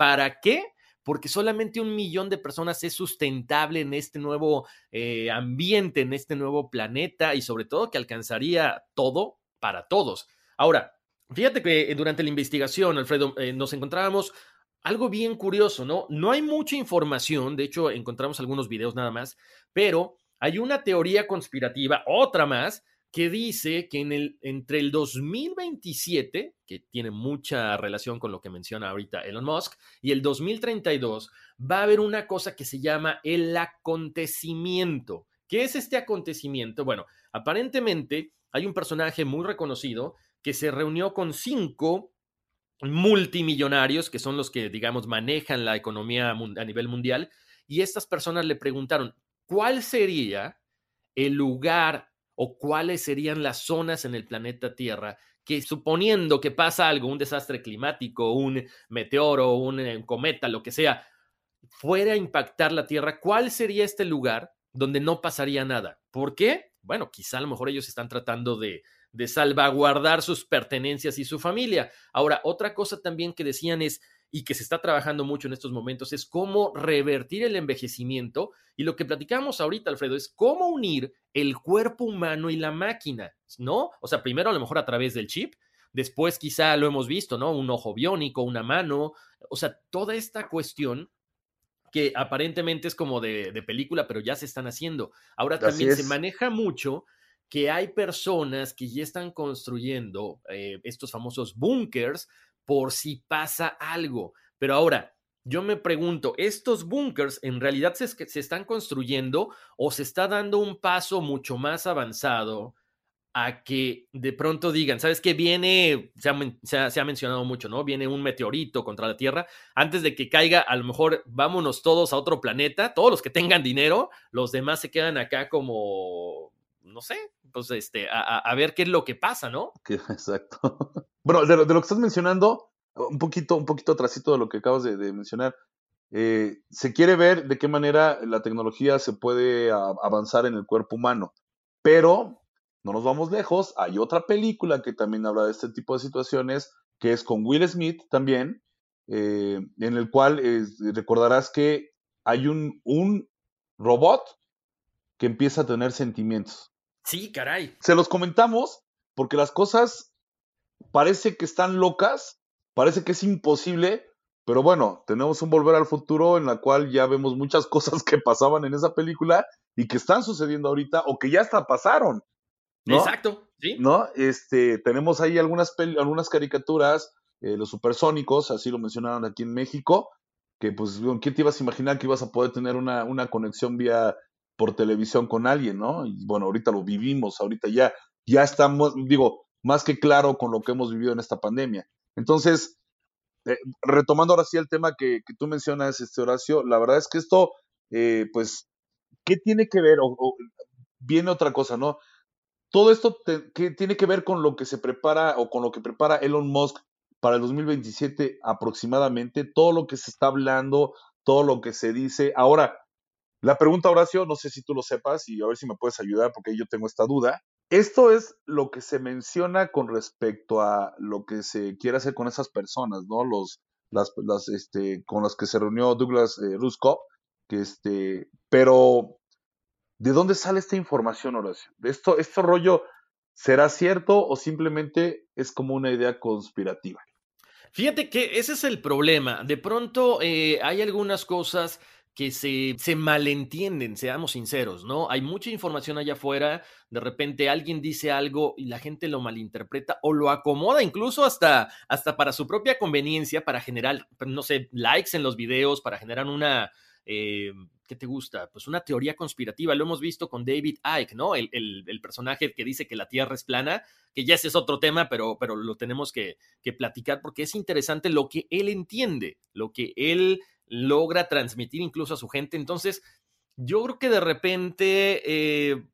¿Para qué? porque solamente un millón de personas es sustentable en este nuevo eh, ambiente, en este nuevo planeta y sobre todo que alcanzaría todo para todos. Ahora, fíjate que durante la investigación, Alfredo, eh, nos encontrábamos algo bien curioso, ¿no? No hay mucha información, de hecho encontramos algunos videos nada más, pero hay una teoría conspirativa, otra más, que dice que el, entre el 2027, que tiene mucha relación con lo que menciona ahorita Elon Musk, y el 2032, va a haber una cosa que se llama el acontecimiento. ¿Qué es este acontecimiento? Bueno, aparentemente hay un personaje muy reconocido que se reunió con cinco multimillonarios, que son los que, digamos, manejan la economía a nivel mundial, y estas personas le preguntaron, ¿cuál sería el lugar o cuáles serían las zonas en el planeta Tierra que suponiendo que pasa algo, un desastre climático, un meteoro, un, eh, cometa, lo que sea, fuera a impactar la Tierra, ¿cuál sería este lugar donde no pasaría nada? ¿Por qué? Bueno, quizá a lo mejor ellos están tratando de, de salvaguardar sus pertenencias y su familia. Ahora, otra cosa también que decían es, y que se está trabajando mucho en estos momentos es cómo revertir el envejecimiento. Y lo que platicamos ahorita, Alfredo, es cómo unir el cuerpo humano y la máquina, ¿no? O sea, primero a lo mejor a través del chip, después quizá lo hemos visto, ¿no? Un ojo biónico, una mano, o sea, toda esta cuestión que aparentemente es como de, película, pero ya se están haciendo. Ahora también se maneja mucho que hay personas que ya están construyendo eh, estos famosos bunkers por si pasa algo. Pero ahora, yo me pregunto, ¿estos bunkers en realidad se, se, están construyendo o se está dando un paso mucho más avanzado a que de pronto digan, ¿sabes qué? Viene, se ha, se ha, mencionado mucho, ¿no? Viene un meteorito contra la Tierra. Antes de que caiga, a lo mejor vámonos todos a otro planeta, todos los que tengan dinero, los demás se quedan acá como, no sé, pues este, a, ver qué es lo que pasa, ¿no? Exacto. Bueno, de lo, que estás mencionando, un poquito, un poquito de lo que acabas de, mencionar, eh, se quiere ver de qué manera la tecnología se puede avanzar en el cuerpo humano. Pero no nos vamos lejos, hay otra película que también habla de este tipo de situaciones, que es con Will Smith también, eh, en el cual recordarás que hay un robot que empieza a tener sentimientos. Sí, caray. Se los comentamos porque las cosas parece que están locas, parece que es imposible, pero bueno, tenemos un volver al futuro en la cual ya vemos muchas cosas que pasaban en esa película y que están sucediendo ahorita o que ya hasta pasaron. Exacto, sí. ¿No? Este, tenemos ahí algunas, algunas caricaturas, eh, los supersónicos, así lo mencionaron aquí en México, que pues, ¿quién te ibas a imaginar que ibas a poder tener una, una conexión vía por televisión con alguien, ¿no? Y bueno, ahorita lo vivimos, ahorita ya, ya estamos, digo, más que claro con lo que hemos vivido en esta pandemia. Entonces, eh, retomando ahora sí el tema que, tú mencionas, este Horacio, la verdad es que esto, eh, pues, ¿qué tiene que ver? O, viene otra cosa, ¿no? Todo esto ¿qué tiene que ver con lo que se prepara o con lo que prepara Elon Musk para el 2027 aproximadamente, todo lo que se está hablando, todo lo que se dice. Ahora, la pregunta, Horacio, no sé si tú lo sepas y a ver si me puedes ayudar porque yo tengo esta duda. Esto es lo que se menciona con respecto a lo que se quiere hacer con esas personas, ¿no? Los, las, este, con las que se reunió Douglas eh, que este, pero ¿de dónde sale esta información, Horacio? ¿De esto, esto rollo será cierto o simplemente es como una idea conspirativa? Fíjate que ese es el problema. De pronto eh, hay algunas cosas que se, se malentienden, seamos sinceros, ¿no? Hay mucha información allá afuera, de repente alguien dice algo y la gente lo malinterpreta o lo acomoda incluso hasta, hasta para su propia conveniencia, para generar, no sé, likes en los videos, para generar una... Eh, ¿Qué te gusta? Pues una teoría conspirativa. Lo hemos visto con David Icke, ¿no? El, el, personaje que dice que la Tierra es plana, que ya ese es otro tema, pero, pero lo tenemos que, que platicar porque es interesante lo que él entiende, lo que él logra transmitir incluso a su gente. Entonces, yo creo que de repente eh,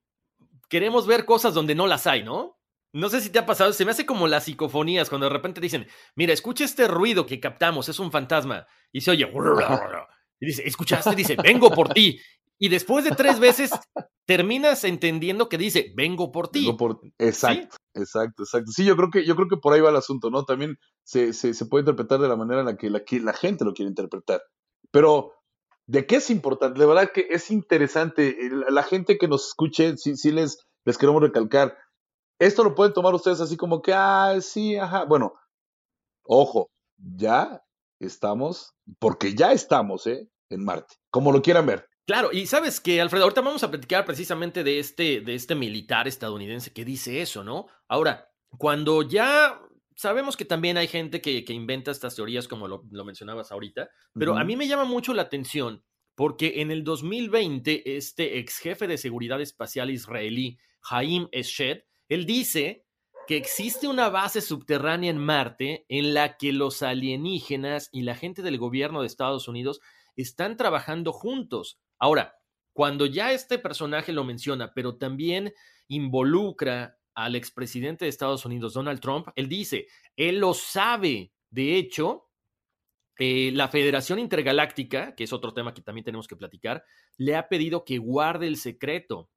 queremos ver cosas donde no las hay, ¿no? No sé si te ha pasado, se me hace como las psicofonías, cuando de repente dicen, mira, escucha este ruido que captamos, es un fantasma, y se oye, y dice, ¿escuchaste? Dice, vengo por ti. Y después de tres veces terminas entendiendo que dice, vengo por ti. por... Exacto, exacto, exacto. Sí, yo creo que, yo creo que por ahí va el asunto, ¿no? También se, se, se puede interpretar de la manera en la que la, la gente lo quiere interpretar. Pero, ¿de qué es importante? De verdad que es interesante. La gente que nos escuche, sí, les, les queremos recalcar. Esto lo pueden tomar ustedes así como que, ah, sí, ajá. Bueno, ojo, ya estamos, porque ya estamos, ¿eh? En Marte, como lo quieran ver. Claro, y sabes que, Alfredo, ahorita vamos a platicar precisamente de este, de este militar estadounidense que dice eso, ¿no? Ahora, cuando ya sabemos que también hay gente que, inventa estas teorías, como lo, mencionabas ahorita, pero a mí me llama mucho la atención porque en el 2020, este ex jefe de seguridad espacial israelí, Haim Eshed, él dice que existe una base subterránea en Marte en la que los alienígenas y la gente del gobierno de Estados Unidos están trabajando juntos. Ahora, cuando ya este personaje lo menciona, pero también involucra al expresidente de Estados Unidos, Donald Trump, él dice, él lo sabe. De hecho, eh, la Federación Intergaláctica, que es otro tema que también tenemos que platicar, le ha pedido que guarde el secreto.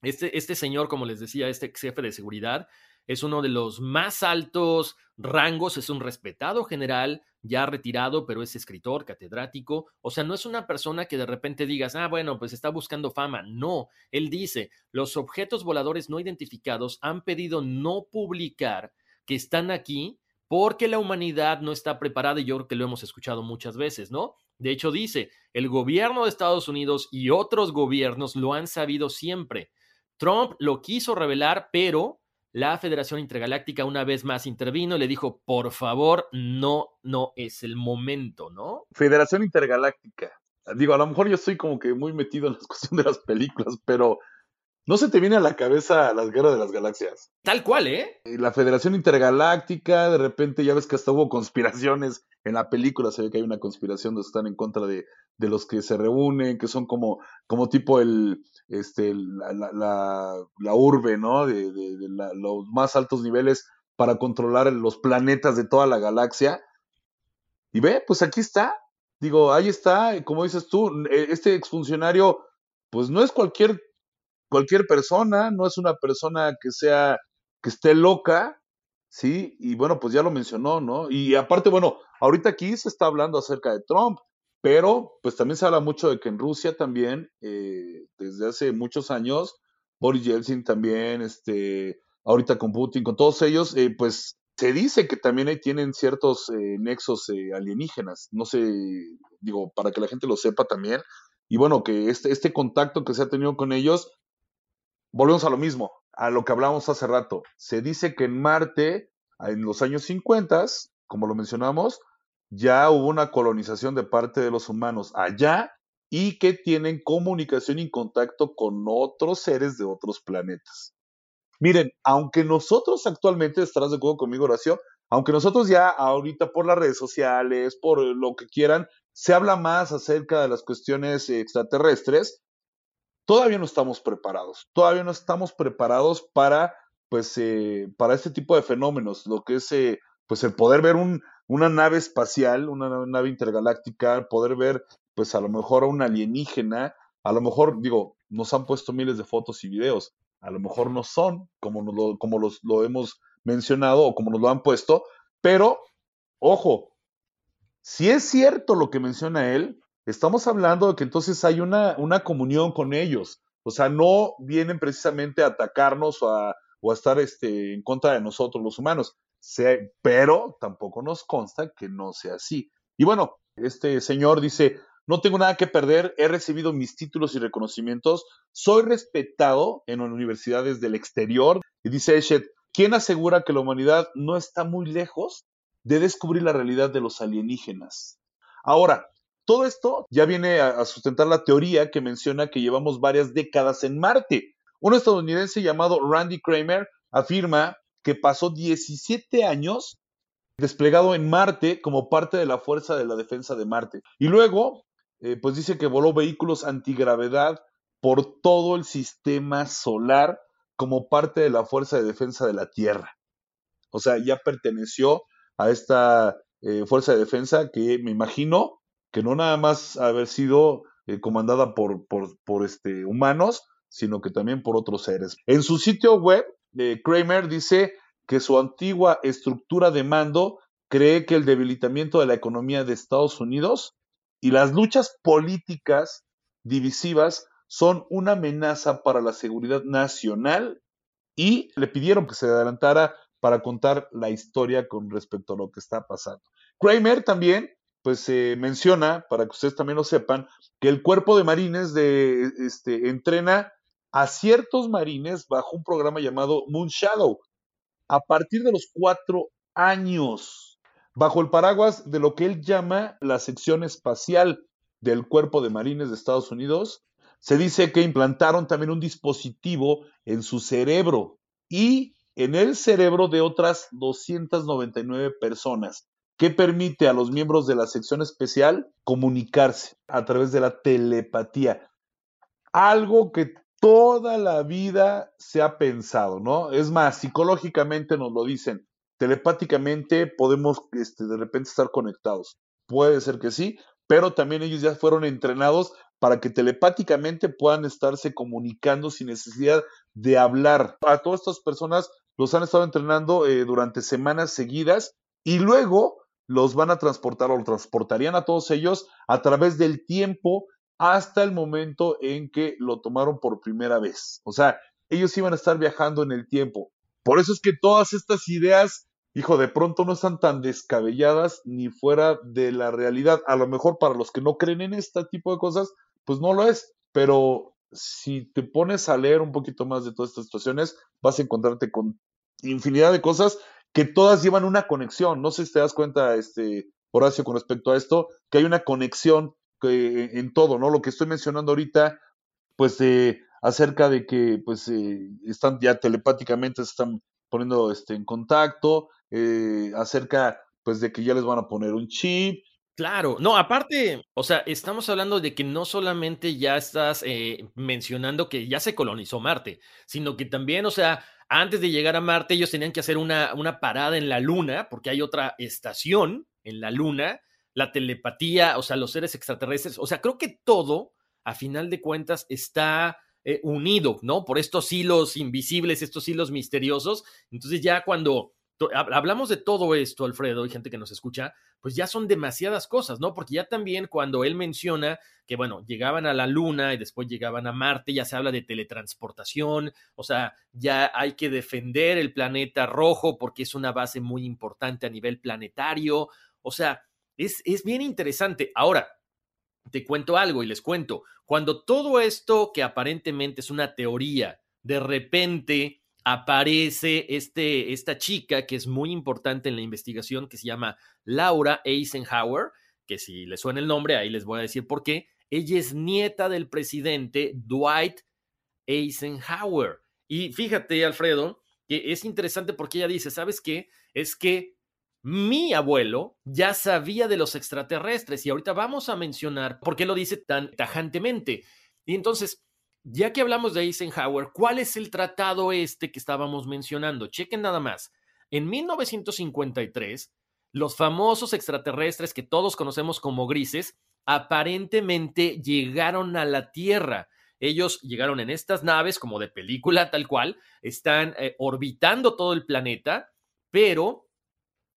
Este, este señor, como les decía, este jefe de seguridad, es uno de los más altos rangos, es un respetado general, ya retirado, pero es escritor, catedrático. O sea, no es una persona que de repente digas, ah, bueno, pues está buscando fama. No, él dice, los objetos voladores no identificados han pedido no publicar que están aquí porque la humanidad no está preparada y yo creo que lo hemos escuchado muchas veces, ¿no? De hecho, dice, el gobierno de Estados Unidos y otros gobiernos lo han sabido siempre. Trump lo quiso revelar, pero la Federación Intergaláctica una vez más intervino y le dijo, por favor, no, no es el momento, ¿no? Federación Intergaláctica. Digo, a lo mejor yo estoy como que muy metido en la cuestión de las películas, pero ¿no se te viene a la cabeza las guerras de las galaxias? Tal cual, ¿eh? La Federación Intergaláctica, de repente ya ves que hasta hubo conspiraciones en la película, se ve que hay una conspiración donde están en contra de, de los que se reúnen, que son como, como tipo el, este, la, la, la, urbe, ¿no? De, de, de los más altos niveles para controlar los planetas de toda la galaxia. Y ve, pues aquí está. Digo, ahí está, como dices tú, e, este exfuncionario, pues no es cualquier, cualquier persona, no es una persona que sea, que esté loca, ¿sí? Y bueno, pues ya lo mencionó, ¿no? Y aparte, bueno, ahorita aquí se está hablando acerca de Trump, pero, pues también se habla mucho de que en Rusia también, eh, desde hace muchos años, Boris Yeltsin también, este, ahorita con Putin, con todos ellos, eh, pues se dice que también tienen ciertos eh, nexos alienígenas. No sé, digo, para que la gente lo sepa también. Y bueno, que este, este contacto que se ha tenido con ellos, volvemos a lo mismo, a lo que hablamos hace rato. Se dice que en Marte, en los años 50, como lo mencionamos, ya hubo una colonización de parte de los humanos allá y que tienen comunicación y contacto con otros seres de otros planetas. Miren, aunque nosotros actualmente, estarás de acuerdo conmigo, Horacio, aunque nosotros ya ahorita por las redes sociales, por lo que quieran, se habla más acerca de las cuestiones extraterrestres, todavía no estamos preparados, todavía no estamos preparados para, pues, eh, para este tipo de fenómenos, lo que es, eh, pues, el poder ver un, una nave espacial, una nave intergaláctica, poder ver, pues a lo mejor a un alienígena, a lo mejor, digo, nos han puesto miles de fotos y videos, a lo mejor no son como, lo, como los, lo hemos mencionado o como nos lo han puesto, pero, ojo, si es cierto lo que menciona él, estamos hablando de que entonces hay una, una comunión con ellos, o sea, no vienen precisamente a atacarnos o a, o a estar este, en contra de nosotros los humanos, pero tampoco nos consta que no sea así. Y bueno, este señor dice, no tengo nada que perder, he recibido mis títulos y reconocimientos, soy respetado en universidades del exterior. Y dice Eshet, ¿quién asegura que la humanidad no está muy lejos de descubrir la realidad de los alienígenas? Ahora, todo esto ya viene a, sustentar la teoría que menciona que llevamos varias décadas en Marte. Un estadounidense llamado Randy Kramer afirma que pasó 17 años desplegado en Marte como parte de la Fuerza de la Defensa de Marte. Y luego, eh, pues dice que voló vehículos antigravedad por todo el sistema solar como parte de la Fuerza de Defensa de la Tierra. O sea, ya perteneció a esta eh, Fuerza de Defensa que me imagino que no nada más haber sido eh, comandada por, por, por este, humanos, sino que también por otros seres. En su sitio web Kramer dice que su antigua estructura de mando cree que el debilitamiento de la economía de Estados Unidos y las luchas políticas divisivas son una amenaza para la seguridad nacional y le pidieron que se adelantara para contar la historia con respecto a lo que está pasando. Kramer también, pues se menciona, para que ustedes también lo sepan, que el cuerpo de marines de, este, entrena a ciertos marines bajo un programa llamado Moon Shadow a partir de los cuatro años, bajo el paraguas de lo que él llama la sección espacial del cuerpo de marines de Estados Unidos. Se dice que implantaron también un dispositivo en su cerebro y en el cerebro de otras 299 personas que permite a los miembros de la sección especial comunicarse a través de la telepatía. Algo que toda la vida se ha pensado, ¿no? Es más, psicológicamente nos lo dicen, telepáticamente podemos este, de repente estar conectados. Puede ser que sí, pero también ellos ya fueron entrenados para que telepáticamente puedan estarse comunicando sin necesidad de hablar. A todas estas personas los han estado entrenando eh, durante semanas seguidas y luego los van a transportar o transportarían a todos ellos a través del tiempo hasta el momento en que lo tomaron por primera vez. O sea, ellos iban a estar viajando en el tiempo. Por eso es que todas estas ideas, hijo, de pronto no están tan descabelladas ni fuera de la realidad. A lo mejor para los que no creen en este tipo de cosas, pues no lo es. Pero si te pones a leer un poquito más de todas estas situaciones, vas a encontrarte con infinidad de cosas que todas llevan una conexión. No sé si te das cuenta, este, Horacio, con respecto a esto, que hay una conexión en todo, ¿no? Lo que estoy mencionando ahorita, pues eh, acerca de que pues eh, están ya telepáticamente se están poniendo este, en contacto, eh, acerca pues de que ya les van a poner un chip, Claro, no, aparte, o sea, estamos hablando de que no solamente ya estás mencionando que ya se colonizó Marte, sino que también, o sea, antes de llegar a Marte, ellos tenían que hacer una, una parada en la Luna, porque hay otra estación en la Luna, la telepatía, o sea, los seres extraterrestres, o sea, creo que todo, a final de cuentas, está eh, unido, ¿no? Por estos hilos invisibles, estos hilos misteriosos. Entonces ya cuando hablamos de todo esto, Alfredo, y gente que nos escucha, pues ya son demasiadas cosas, ¿no? Porque ya también cuando él menciona que, bueno, llegaban a la Luna y después llegaban a Marte, ya se habla de teletransportación, o sea, ya hay que defender el planeta rojo porque es una base muy importante a nivel planetario, o sea, es, es bien interesante. Ahora, te cuento algo y les cuento, cuando todo esto que aparentemente es una teoría, de repente aparece este, esta chica que es muy importante en la investigación, que se llama Laura Eisenhower, que si le suena el nombre, ahí les voy a decir por qué. Ella es nieta del presidente Dwight Eisenhower. Y fíjate, Alfredo, que es interesante porque ella dice, ¿sabes qué? Es que mi abuelo ya sabía de los extraterrestres y ahorita vamos a mencionar por qué lo dice tan tajantemente. Y entonces, ya que hablamos de Eisenhower, ¿cuál es el tratado este que estábamos mencionando? Chequen nada más. En 1953, los famosos extraterrestres que todos conocemos como grises aparentemente llegaron a la Tierra. Ellos llegaron en estas naves como de película tal cual, están eh, orbitando todo el planeta, pero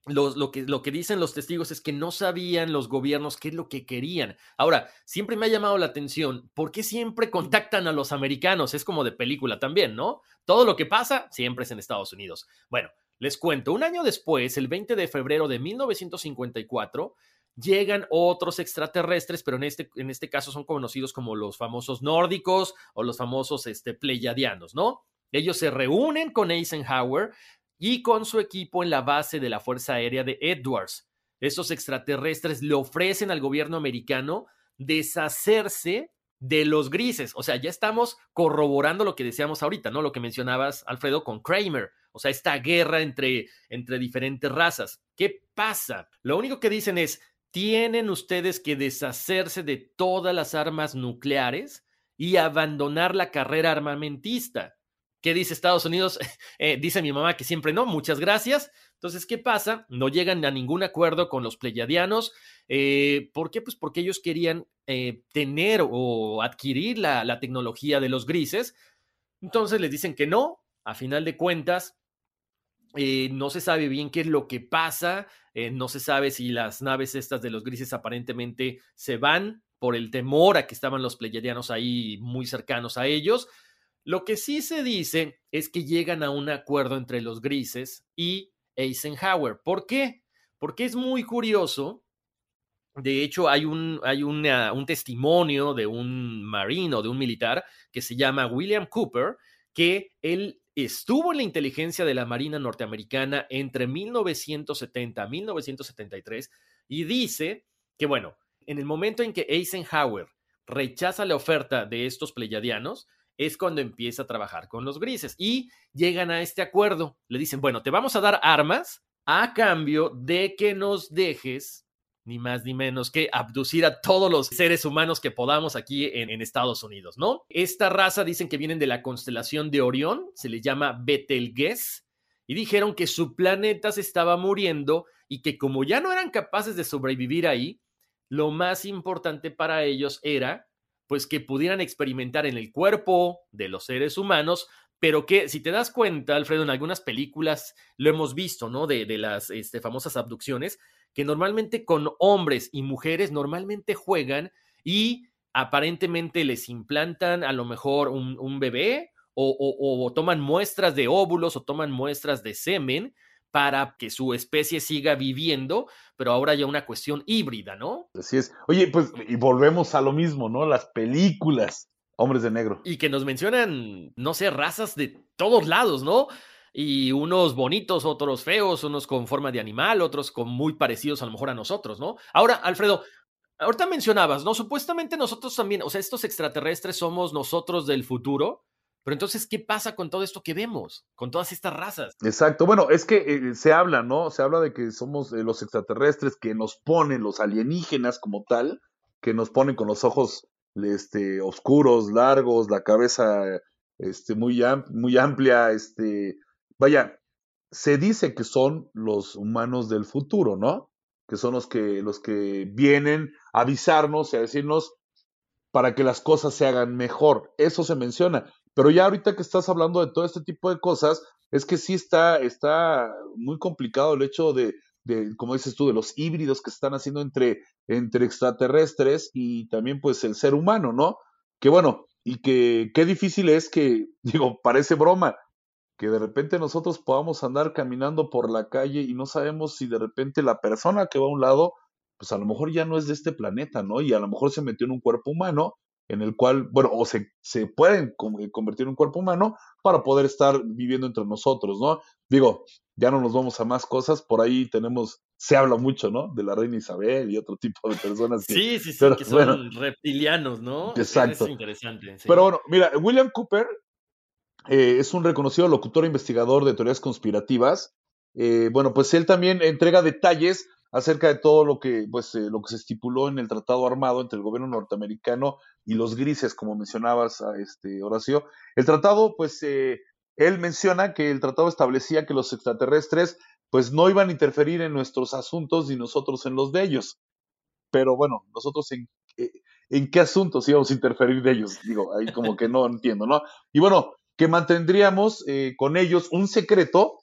lo, que, lo que dicen los testigos es que no sabían los gobiernos qué es lo que querían. Ahora, siempre me ha llamado la atención, ¿por qué siempre contactan a los americanos? Es como de película también, ¿no? Todo lo que pasa siempre es en Estados Unidos. Bueno, les cuento, un año después, el 20 de febrero de 1954, llegan otros extraterrestres, pero en este, en este caso son conocidos como los famosos nórdicos o los famosos este, pleyadianos, ¿no? Ellos se reúnen con Eisenhower y con su equipo en la base de la Fuerza Aérea de Edwards. Estos extraterrestres le ofrecen al gobierno americano deshacerse de los grises. O sea, ya estamos corroborando lo que decíamos ahorita, ¿no? Lo que mencionabas, Alfredo, con Kramer. O sea, esta guerra entre, entre diferentes razas. ¿Qué pasa? Lo único que dicen es, tienen ustedes que deshacerse de todas las armas nucleares y abandonar la carrera armamentista. ¿Qué dice Estados Unidos? Eh, dice mi mamá que siempre no, muchas gracias. Entonces, ¿qué pasa? No llegan a ningún acuerdo con los pleyadianos. Eh, ¿Por qué? Pues porque ellos querían eh, tener o adquirir la, tecnología de los grises. Entonces les dicen que no. A final de cuentas, no se sabe bien qué es lo que pasa. No se sabe si las naves estas de los grises aparentemente se van por el temor a que estaban los pleyadianos ahí muy cercanos a ellos. Lo que sí se dice es que llegan a un acuerdo entre los grises y Eisenhower. ¿Por qué? Porque es muy curioso. De hecho, hay un, hay un testimonio de un marino, de un militar, que se llama William Cooper, que él estuvo en la inteligencia de la Marina norteamericana entre 1970 y 1973 y dice que, bueno, en el momento en que Eisenhower rechaza la oferta de estos pleyadianos, es cuando empieza a trabajar con los grises y llegan a este acuerdo. Le dicen, bueno, te vamos a dar armas a cambio de que nos dejes ni más ni menos que abducir a todos los seres humanos que podamos aquí en, Estados Unidos, ¿no? Esta raza dicen que vienen de la constelación de Orión, se les llama Betelgeuse, y dijeron que su planeta se estaba muriendo y que como ya no eran capaces de sobrevivir ahí, lo más importante para ellos era pues que pudieran experimentar en el cuerpo de los seres humanos, pero que si te das cuenta, Alfredo, en algunas películas lo hemos visto, ¿no? De, las este, famosas abducciones, que normalmente con hombres y mujeres normalmente juegan y aparentemente les implantan a lo mejor un, un bebé o, o, o toman muestras de óvulos o toman muestras de semen para que su especie siga viviendo, pero ahora ya una cuestión híbrida, ¿no? Así es. Oye, pues, y volvemos a lo mismo, ¿no? Las películas, hombres de negro. Y que nos mencionan, no sé, razas de todos lados, ¿no? Y unos bonitos, otros feos, unos con forma de animal, otros con muy parecidos a lo mejor a nosotros, ¿no? Ahora, Alfredo, ahorita mencionabas, ¿no? Supuestamente nosotros también, o sea, estos extraterrestres somos nosotros del futuro, pero entonces, ¿qué pasa con todo esto que vemos? Con todas estas razas. Exacto. Bueno, es que eh, se habla, ¿no? Se habla de que somos eh, los extraterrestres que nos ponen, los alienígenas como tal, que nos ponen con los ojos este, oscuros, largos, la cabeza este, muy, muy amplia. Este, vaya, se dice que son los humanos del futuro, ¿no? Que son los que, los que vienen a avisarnos y a decirnos para que las cosas se hagan mejor. Eso se menciona. Pero ya ahorita que estás hablando de todo este tipo de cosas, es que sí está, está muy complicado el hecho de, de, como dices tú, de los híbridos que están haciendo entre, entre extraterrestres y también pues el ser humano, ¿no? Que bueno, y que qué difícil es que, digo, parece broma, que de repente nosotros podamos andar caminando por la calle y no sabemos si de repente la persona que va a un lado, pues a lo mejor ya no es de este planeta, ¿no? Y a lo mejor se metió en un cuerpo humano en el cual, bueno, o se, se pueden eh, convertir en un cuerpo humano para poder estar viviendo entre nosotros, ¿no? Digo, ya no nos vamos a más cosas, por ahí tenemos, se habla mucho, ¿no? De la reina Isabel y otro tipo de personas. Que, sí, sí, sí, que son reptilianos, ¿no? Exacto. Es interesante. Pero bueno, mira, William Cooper eh, es un reconocido locutor e investigador de teorías conspirativas. Eh, bueno, pues él también entrega detalles acerca de todo lo que, pues, eh, lo que se estipuló en el tratado armado entre el gobierno norteamericano y los grises, como mencionabas, este Horacio. El tratado, pues, eh, él menciona que el tratado establecía que los extraterrestres, pues, no iban a interferir en nuestros asuntos ni nosotros en los de ellos. Pero bueno, nosotros en, eh, en qué asuntos íbamos a interferir de ellos, digo, ahí como que no entiendo, ¿no? Y bueno, que mantendríamos con ellos un secreto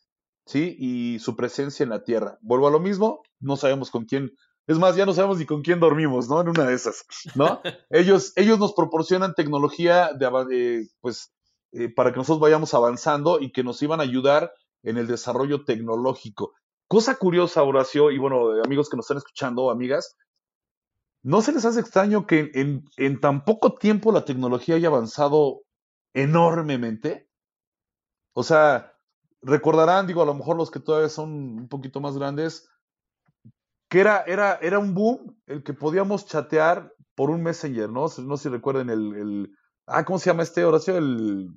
¿sí? Y su presencia en la Tierra. Vuelvo a lo mismo, no sabemos con quién, es más, ya no sabemos ni con quién dormimos, ¿no? En una de esas, ¿no? ellos, ellos nos proporcionan tecnología de, eh, pues, eh, para que nosotros vayamos avanzando y que nos iban a ayudar en el desarrollo tecnológico. Cosa curiosa, Horacio, y bueno, amigos que nos están escuchando, amigas, ¿no se les hace extraño que en, en tan poco tiempo la tecnología haya avanzado enormemente? O sea, recordarán, digo, a lo mejor los que todavía son un poquito más grandes, que era, era, era un boom el que podíamos chatear por un Messenger, ¿no? No sé si recuerden el, el ah, ¿cómo se llama este Horacio? El,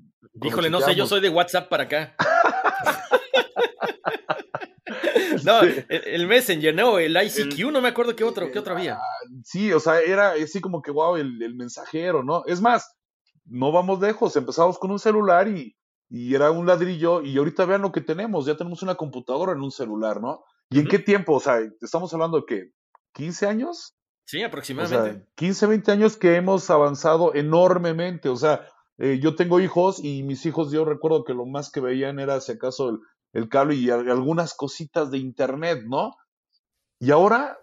Híjole, no sé, yo soy de WhatsApp para acá. no, el, Messenger, no, el ICQ, no me acuerdo qué otro, qué otro había. Sí, o sea, era así como que, wow, el, el mensajero, ¿no? Es más, no vamos lejos, empezamos con un celular y, y era un ladrillo y ahorita vean lo que tenemos, ya tenemos una computadora en un celular, ¿no? ¿Y en qué tiempo? O sea, estamos hablando de que 15 años. Sí, aproximadamente. O sea, 15, 20 años que hemos avanzado enormemente. O sea, eh, yo tengo hijos y mis hijos, yo recuerdo que lo más que veían era, si acaso, el, el cable y algunas cositas de internet, ¿no? Y ahora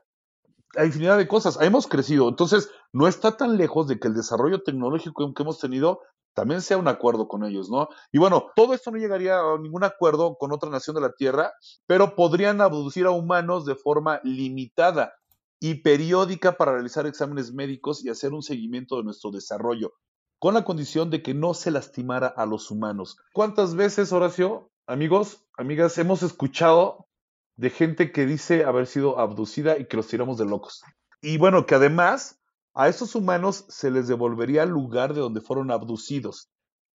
hay infinidad de cosas. Hemos crecido. Entonces, no está tan lejos de que el desarrollo tecnológico que hemos tenido también sea un acuerdo con ellos, ¿no? Y bueno, todo esto no llegaría a ningún acuerdo con otra nación de la Tierra, pero podrían abducir a humanos de forma limitada y periódica para realizar exámenes médicos y hacer un seguimiento de nuestro desarrollo, con la condición de que no se lastimara a los humanos. ¿Cuántas veces, Horacio, amigos, amigas, hemos escuchado de gente que dice haber sido abducida y que los tiramos de locos? Y bueno, que además a esos humanos se les devolvería al lugar de donde fueron abducidos.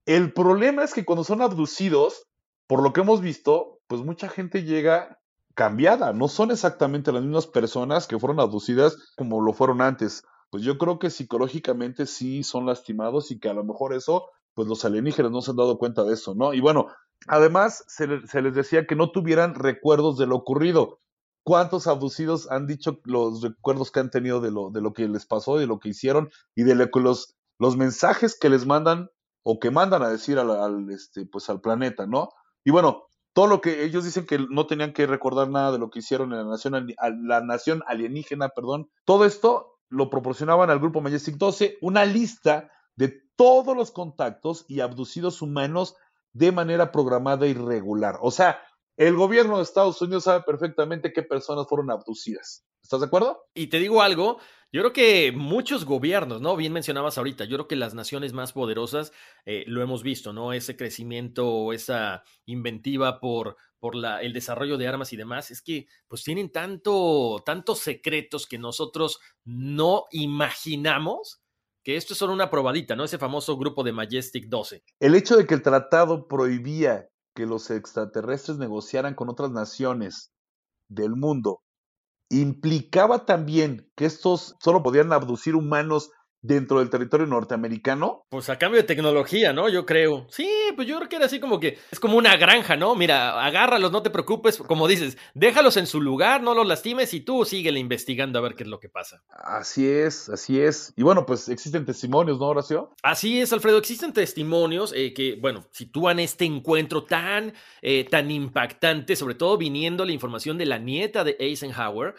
El problema es que cuando son abducidos, por lo que hemos visto, pues mucha gente llega cambiada, no son exactamente las mismas personas que fueron abducidas como lo fueron antes. Pues yo creo que psicológicamente sí son lastimados y que a lo mejor eso, pues los alienígenas no se han dado cuenta de eso, ¿no? Y bueno, además se, se les decía que no tuvieran recuerdos de lo ocurrido cuántos abducidos han dicho los recuerdos que han tenido de lo, de lo que les pasó, de lo que hicieron y de lo que los, los mensajes que les mandan o que mandan a decir al, este, pues al planeta, ¿no? Y bueno, todo lo que ellos dicen que no tenían que recordar nada de lo que hicieron en la nación, la nación alienígena, perdón, todo esto lo proporcionaban al grupo Majestic 12, una lista de todos los contactos y abducidos humanos de manera programada y regular. O sea, el gobierno de Estados Unidos sabe perfectamente qué personas fueron abducidas. ¿Estás de acuerdo? Y te digo algo, yo creo que muchos gobiernos, ¿no? Bien mencionabas ahorita, yo creo que las naciones más poderosas eh, lo hemos visto, ¿no? Ese crecimiento esa inventiva por, por la, el desarrollo de armas y demás, es que pues tienen tanto, tantos secretos que nosotros no imaginamos que esto es solo una probadita, ¿no? Ese famoso grupo de Majestic 12. El hecho de que el tratado prohibía que los extraterrestres negociaran con otras naciones del mundo. Implicaba también que estos solo podían abducir humanos dentro del territorio norteamericano? Pues a cambio de tecnología, ¿no? Yo creo. Sí, pues yo creo que era así como que es como una granja, ¿no? Mira, agárralos, no te preocupes, como dices, déjalos en su lugar, no los lastimes y tú síguele investigando a ver qué es lo que pasa. Así es, así es. Y bueno, pues existen testimonios, ¿no, Horacio? Así es, Alfredo, existen testimonios eh, que, bueno, sitúan este encuentro tan, eh, tan impactante, sobre todo viniendo la información de la nieta de Eisenhower,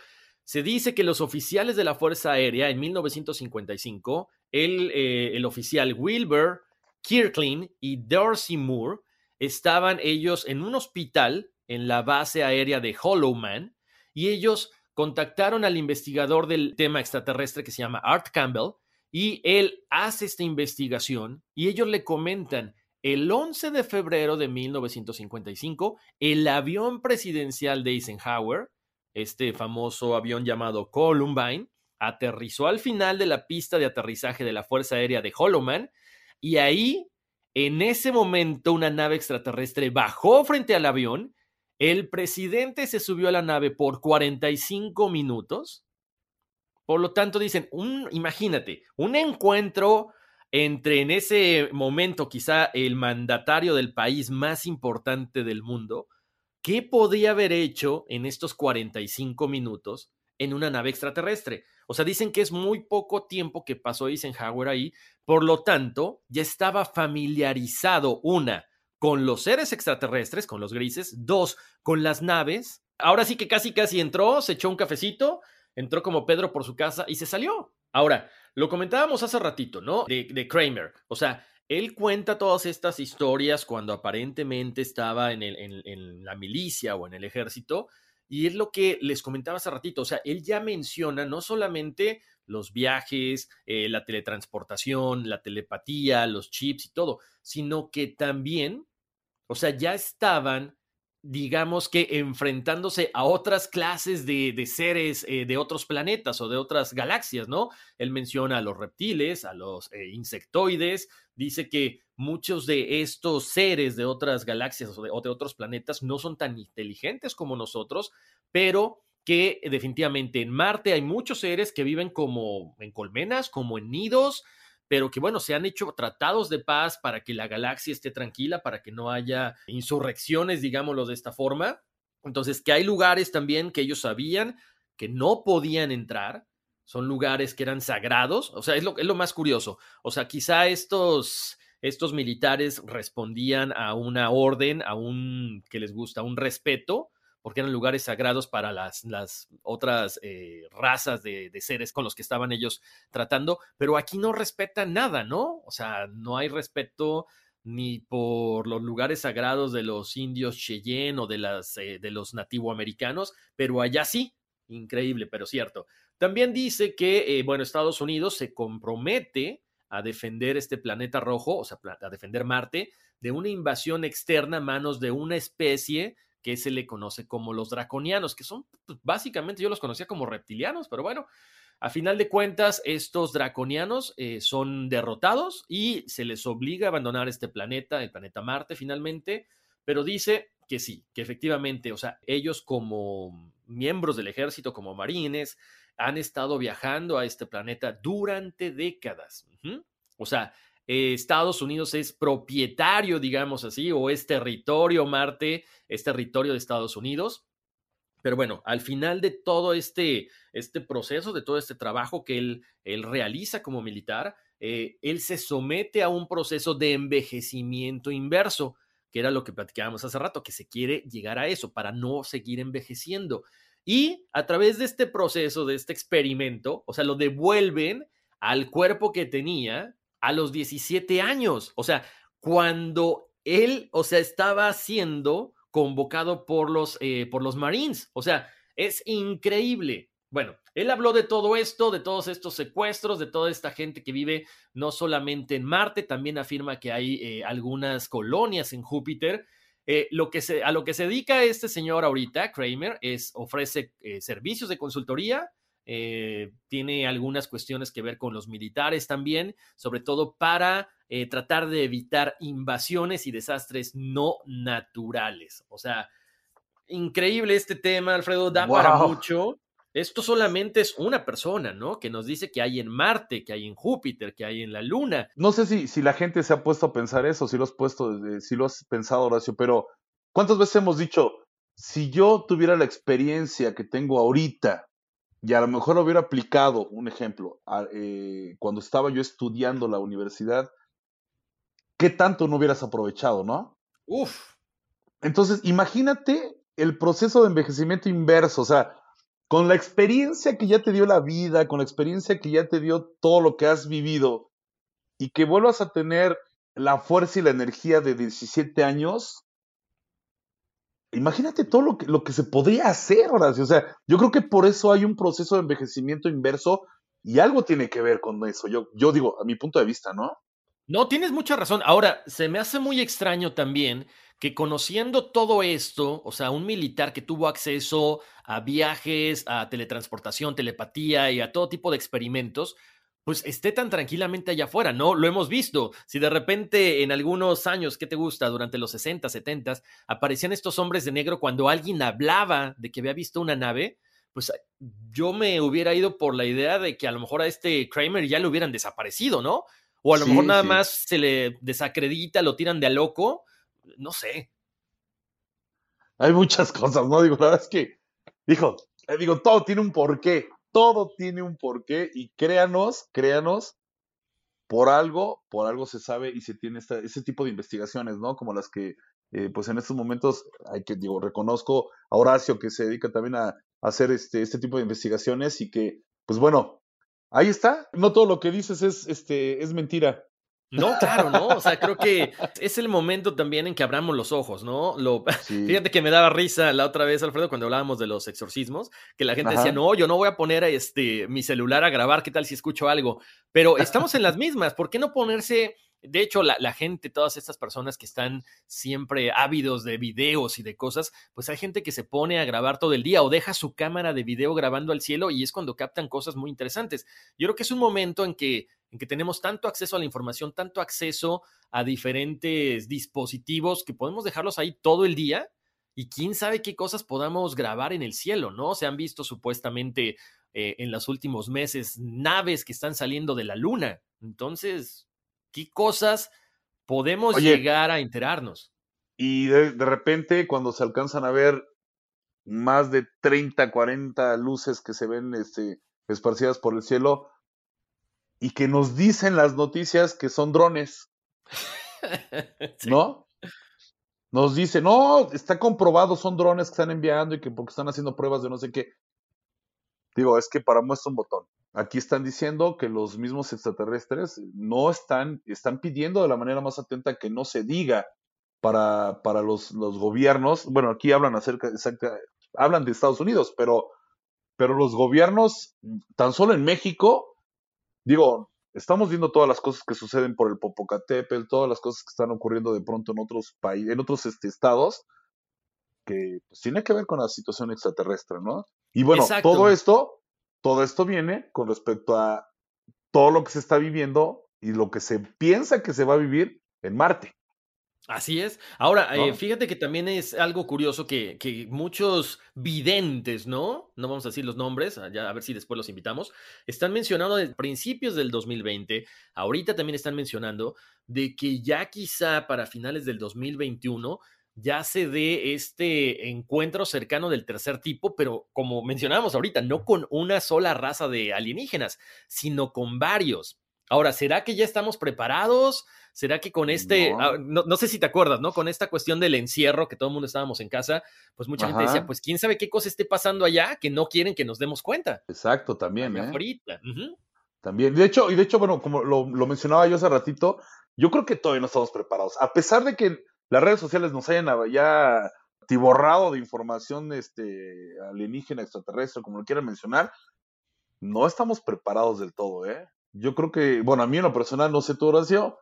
se dice que los oficiales de la Fuerza Aérea en 1955, el, eh, el oficial Wilbur Kirkland y Dorsey Moore, estaban ellos en un hospital en la base aérea de Hollow Man y ellos contactaron al investigador del tema extraterrestre que se llama Art Campbell y él hace esta investigación y ellos le comentan el 11 de febrero de 1955 el avión presidencial de Eisenhower este famoso avión llamado Columbine, aterrizó al final de la pista de aterrizaje de la Fuerza Aérea de Holloman y ahí, en ese momento, una nave extraterrestre bajó frente al avión, el presidente se subió a la nave por 45 minutos, por lo tanto dicen, imagínate, un encuentro entre en ese momento quizá el mandatario del país más importante del mundo, ¿Qué podía haber hecho en estos 45 minutos en una nave extraterrestre? O sea, dicen que es muy poco tiempo que pasó Eisenhower ahí, por lo tanto, ya estaba familiarizado, una, con los seres extraterrestres, con los grises, dos, con las naves. Ahora sí que casi, casi entró, se echó un cafecito, entró como Pedro por su casa y se salió. Ahora, lo comentábamos hace ratito, ¿no? De, de Kramer. O sea, él cuenta todas estas historias cuando aparentemente estaba en, la milicia o en el ejército, y es lo que les comentaba hace ratito, o sea, él ya menciona no solamente los viajes, eh, la teletransportación, la telepatía, los chips y todo, sino que también, o sea, ya estaban digamos que enfrentándose a otras clases de, seres eh, de otros planetas o de otras galaxias, ¿no? Él menciona a los reptiles, a los eh, insectoides, dice que muchos de estos seres de otras galaxias o de, o de otros planetas no son tan inteligentes como nosotros, pero que definitivamente en Marte hay muchos seres que viven como en colmenas, como en nidos, pero que bueno, se han hecho tratados de paz para que la galaxia esté tranquila, para que no haya insurrecciones, digámoslo de esta forma. Entonces, que hay lugares también que ellos sabían que no podían entrar, son lugares que eran sagrados, o sea, es lo, es lo más curioso. O sea, quizá estos, estos militares respondían a una orden, a un, que les gusta, un respeto porque eran lugares sagrados para las, las otras eh, razas de, de, seres con los que estaban ellos tratando, pero aquí no respetan nada, ¿no? O sea, no hay respeto ni por los lugares sagrados de los indios Cheyenne o de, las, eh, de los nativoamericanos, pero allá sí, increíble, pero cierto. También dice que, eh, bueno, Estados Unidos se compromete a defender este planeta rojo, o sea, a defender Marte, de una invasión externa a manos de una especie que se le conoce como los draconianos, que son pues, básicamente, yo los conocía como reptilianos, pero bueno, a final de cuentas, estos draconianos eh, son derrotados y se les obliga a abandonar este planeta, el planeta Marte finalmente, pero dice que sí, que efectivamente, o sea, ellos como miembros del ejército, como marines, han estado viajando a este planeta durante décadas. O sea, eh, Estados Unidos es propietario, digamos así, o es territorio Marte, es territorio de Estados Unidos. Pero bueno, al final de todo este, este proceso, de todo este trabajo que él, él realiza como militar, eh, él se somete a un proceso de envejecimiento inverso, que era lo que platicábamos hace rato, que se quiere llegar a eso para no seguir envejeciendo. Y a través de este proceso, de este experimento, o sea, lo devuelven al cuerpo que tenía a los 17 años. O sea, cuando él, o sea, estaba siendo convocado por los, eh, por los Marines. O sea, es increíble. Bueno, él habló de todo esto, de todos estos secuestros, de toda esta gente que vive no solamente en Marte, también afirma que hay eh, algunas colonias en Júpiter. Eh, lo que se, a lo que se dedica este señor ahorita, Kramer, es ofrece servicios de consultoría, tiene algunas cuestiones que ver con los militares también, sobre todo para eh, tratar de evitar invasiones y desastres no naturales. O sea, increíble este tema, Alfredo, da para mucho. Esto solamente es una persona, ¿no? Que nos dice que hay en Marte, que hay en Júpiter, que hay en la Luna. No sé si, si la gente se ha puesto a pensar eso, si lo has puesto, si lo has pensado, Horacio, pero ¿cuántas veces hemos dicho, si yo tuviera la experiencia que tengo ahorita y a lo mejor lo hubiera aplicado, un ejemplo, eh, cuando estaba yo estudiando la universidad, ¿qué tanto no hubieras aprovechado, no? Uf. Entonces, imagínate el proceso de envejecimiento inverso, o sea, con la experiencia que ya te dio la vida, con la experiencia que ya te dio todo lo que has vivido, y que vuelvas a tener la fuerza y la energía de 17 años, imagínate todo lo que, lo que se podría hacer. O sea, yo creo que por eso hay un proceso de envejecimiento inverso y algo tiene que ver con eso. Yo, yo digo, a mi punto de vista, ¿no? No, tienes mucha razón. Ahora, se me hace muy extraño también que conociendo todo esto, o sea, un militar que tuvo acceso a viajes, a teletransportación, telepatía y a todo tipo de experimentos, pues esté tan tranquilamente allá afuera, ¿no? Lo hemos visto. Si de repente en algunos años, ¿qué te gusta? Durante los 60, 70, aparecían estos hombres de negro cuando alguien hablaba de que había visto una nave, pues yo me hubiera ido por la idea de que a lo mejor a este Kramer ya le hubieran desaparecido, ¿no? O a lo mejor nada más se le desacredita, lo tiran de a loco. No sé. Hay muchas cosas, ¿no? Digo, la verdad es que, dijo, eh, digo, todo tiene un porqué. Todo tiene un porqué. Y créanos, créanos, por algo, por algo se sabe y se tiene ese tipo de investigaciones, ¿no? Como las que, eh, pues en estos momentos, hay que, digo, reconozco a Horacio que se dedica también a, a hacer este, este tipo de investigaciones y que, pues bueno, Ahí está. No todo lo que dices es, este, es mentira. No, claro, ¿no? O sea, creo que es el momento también en que abramos los ojos, ¿no? Lo, Fíjate que me daba risa la otra vez, Alfredo, cuando hablábamos de los exorcismos, que la gente decía, no, yo no voy a poner este, mi celular a grabar, ¿qué tal si escucho algo? Pero estamos en las mismas, ¿por qué no ponerse de hecho, la, gente, todas estas personas que están siempre ávidos de videos y de cosas, pues hay gente que se pone a grabar todo el día o deja su cámara de video grabando al cielo y es cuando captan cosas muy interesantes. Yo creo que es un momento en que, en que tenemos tanto acceso a la información, tanto acceso a diferentes dispositivos que podemos dejarlos ahí todo el día y quién sabe qué cosas podamos grabar en el cielo, ¿no? Se han visto supuestamente eh, en los últimos meses naves que están saliendo de la luna. Entonces, ¿Qué cosas podemos llegar a enterarnos? Y de, repente, cuando se alcanzan a ver más de 30, 40 luces que se ven este, esparcidas por el cielo y que nos dicen las noticias que son drones. ¿No? nos dice, no, está comprobado, son drones que están enviando y que porque están haciendo pruebas de no sé qué. Digo, es que para muestra un botón. Aquí están diciendo que los mismos extraterrestres no están, están pidiendo de la manera más atenta que no se diga para, para los, los gobiernos. Bueno, aquí hablan acerca, exacta, hablan de Estados Unidos, pero, pero los gobiernos, tan solo en México, digo, estamos viendo todas las cosas que suceden por el Popocatépetl, todas las cosas que están ocurriendo de pronto en otros países, en otros este, estados, que pues, tiene que ver con la situación extraterrestre, ¿no? Y bueno, todo esto, todo esto viene con respecto a todo lo que se está viviendo y lo que se piensa que se va a vivir en Marte. Así es. Ahora, eh, fíjate que también es algo curioso que, que, muchos videntes, ¿no? No vamos a decir los nombres, a ver si después los invitamos, están mencionando desde principios del 2020, ahorita también están mencionando de que ya quizá para finales del 2021 ya se dé este encuentro cercano del tercer tipo, pero como mencionábamos ahorita, no con una sola raza de alienígenas, sino con varios. Ahora, ¿será que ya estamos preparados? ¿Será que con este, ah, no. sé si te acuerdas, ¿no? Con esta cuestión del encierro, que todo el mundo estábamos en casa, pues mucha gente decía, pues quién sabe qué cosa esté pasando allá que no quieren que nos demos cuenta. Exacto, también. ¿eh? Ahorita. También. De hecho, y de hecho, bueno, como lo, lo mencionaba yo hace ratito, yo creo que todavía no estamos preparados. A pesar de que las redes sociales nos hayan ya tiborrado de información este, alienígena, extraterrestre, como lo quieran mencionar, no estamos preparados del todo, ¿eh? Yo creo que, bueno, a mí en lo personal, no sé tu Horacio,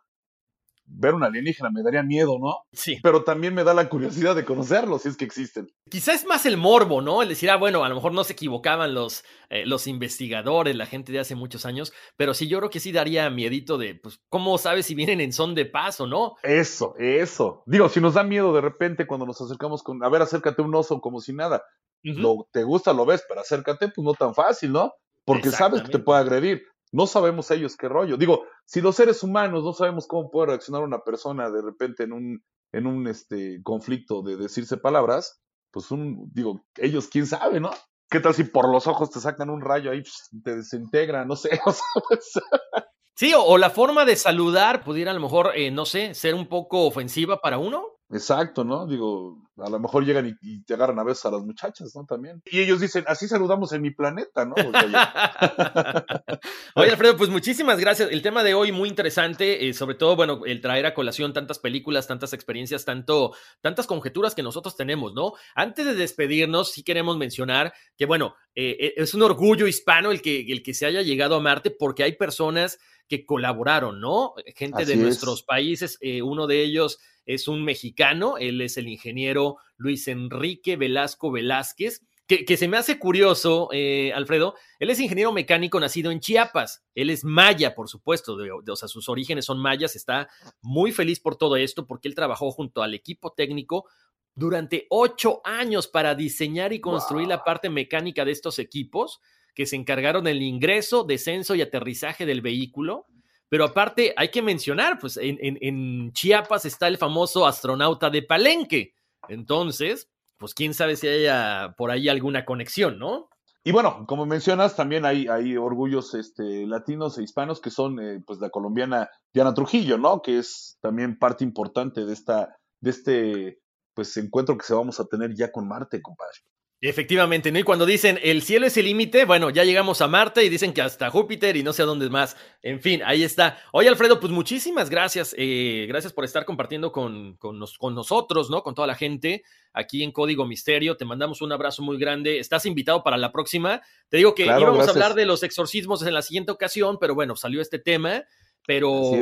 ver un alienígena me daría miedo, ¿no? Sí. Pero también me da la curiosidad de conocerlos, si es que existen. Quizás es más el morbo, ¿no? El decir, ah, bueno, a lo mejor no se equivocaban los, eh, los investigadores, la gente de hace muchos años, pero sí yo creo que sí daría miedito de, pues, ¿cómo sabes si vienen en son de paz o no? Eso, eso. Digo, si nos da miedo de repente cuando nos acercamos con, a ver, acércate un oso como si nada. lo, te gusta, lo ves, pero acércate, pues no tan fácil, ¿no? Porque sabes que te puede agredir. No sabemos ellos qué rollo. Digo, si los seres humanos no sabemos cómo puede reaccionar una persona de repente en un, en un este, conflicto de decirse palabras, pues un, digo, ellos quién sabe, ¿no? ¿Qué tal si por los ojos te sacan un rayo ahí, te desintegra, no sé, Sí, o, la forma de saludar pudiera a lo mejor, eh, no sé, ser un poco ofensiva para uno. Exacto, ¿no? Digo, a lo mejor llegan y, te agarran a veces a las muchachas, ¿no? También. Y ellos dicen, así saludamos en mi planeta, ¿no? Oye, Alfredo, pues muchísimas gracias. El tema de hoy muy interesante, eh, sobre todo, bueno, el traer a colación tantas películas, tantas experiencias, tanto, tantas conjeturas que nosotros tenemos, ¿no? Antes de despedirnos, sí queremos mencionar que, bueno, eh, eh, es un orgullo hispano el que, el que se haya llegado a Marte porque hay personas que colaboraron, ¿no? Gente de nuestros países, uno de ellos es un mexicano, él es el ingeniero Luis Enrique Velasco Velázquez, que, se me hace curioso, eh, Alfredo, él es ingeniero mecánico nacido en Chiapas, él es maya, por supuesto, o sea, sus orígenes son mayas, está muy feliz por todo esto porque él trabajó junto al equipo técnico durante ocho años para diseñar y construir la parte mecánica de estos equipos que se encargaron del ingreso, descenso y aterrizaje del vehículo pero aparte, hay que mencionar, pues en, Chiapas está el famoso astronauta de Palenque. Entonces, pues quién sabe si haya por ahí alguna conexión, ¿no? Y bueno, como mencionas, también hay, hay orgullos este, latinos e hispanos que son eh, pues la colombiana Diana Trujillo, ¿no? Que es también parte importante de esta, de este pues encuentro que se vamos a tener ya con Marte, compadre. Efectivamente, ¿no? Y cuando dicen el cielo es el límite, bueno, ya llegamos a Marte y dicen que hasta Júpiter y no sé a dónde más. En fin, ahí está. Oye, Alfredo, pues muchísimas gracias. Eh, gracias por estar compartiendo con, con, nosotros, ¿no? Con toda la gente aquí en Código Misterio. Te mandamos un abrazo muy grande. Estás invitado para la próxima. Te digo que íbamos a hablar de los exorcismos en la siguiente ocasión, pero bueno, salió este tema pero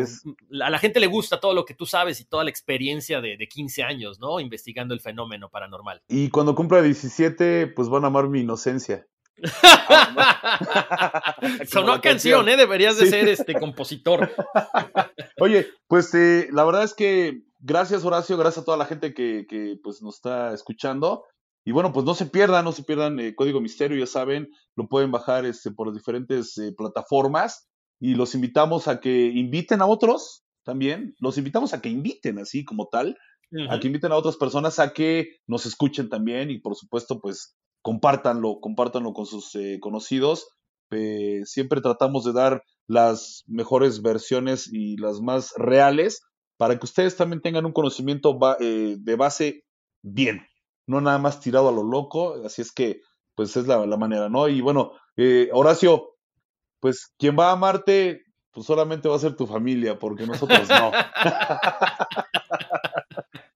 a la gente le gusta todo lo que tú sabes y toda la experiencia de, de, 15 años, ¿no? Investigando el fenómeno paranormal. Y cuando cumpla 17, pues van a amar mi inocencia. Sonó canción, ¿eh? Deberías de ser este compositor. Oye, pues eh, la verdad es que gracias Horacio, gracias a toda la gente que, que pues nos está escuchando. Y bueno, pues no se pierdan, no se pierdan eh, Código Misterio, ya saben, lo pueden bajar este, por las diferentes eh, plataformas y los invitamos a que inviten a otros también, los invitamos a que inviten así como tal, a que inviten a otras personas a que nos escuchen también y por supuesto pues compártanlo, compártanlo con sus eh, conocidos. siempre tratamos de dar las mejores versiones y las más reales para que ustedes también tengan un conocimiento eh, de base bien, no nada más tirado a lo loco, así es que pues es la, manera, ¿no? Y bueno, eh, Horacio, pues quien va a amarte, pues solamente va a ser tu familia, porque nosotros no.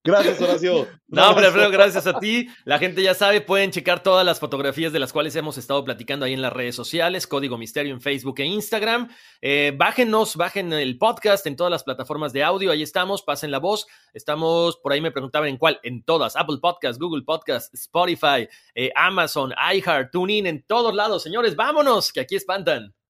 Gracias, Horacio. No, hombre, Alfredo, gracias a ti. La gente ya sabe, pueden checar todas las fotografías de las cuales hemos estado platicando ahí en las redes sociales, Código Misterio en Facebook e Instagram. Eh, bájenos, bajen el podcast en todas las plataformas de audio, ahí estamos, pasen la voz. Estamos, por ahí me preguntaban en cuál, en todas, Apple Podcast, Google Podcast, Spotify, eh, Amazon, iHeart, TuneIn, en todos lados. Señores, vámonos, que aquí espantan.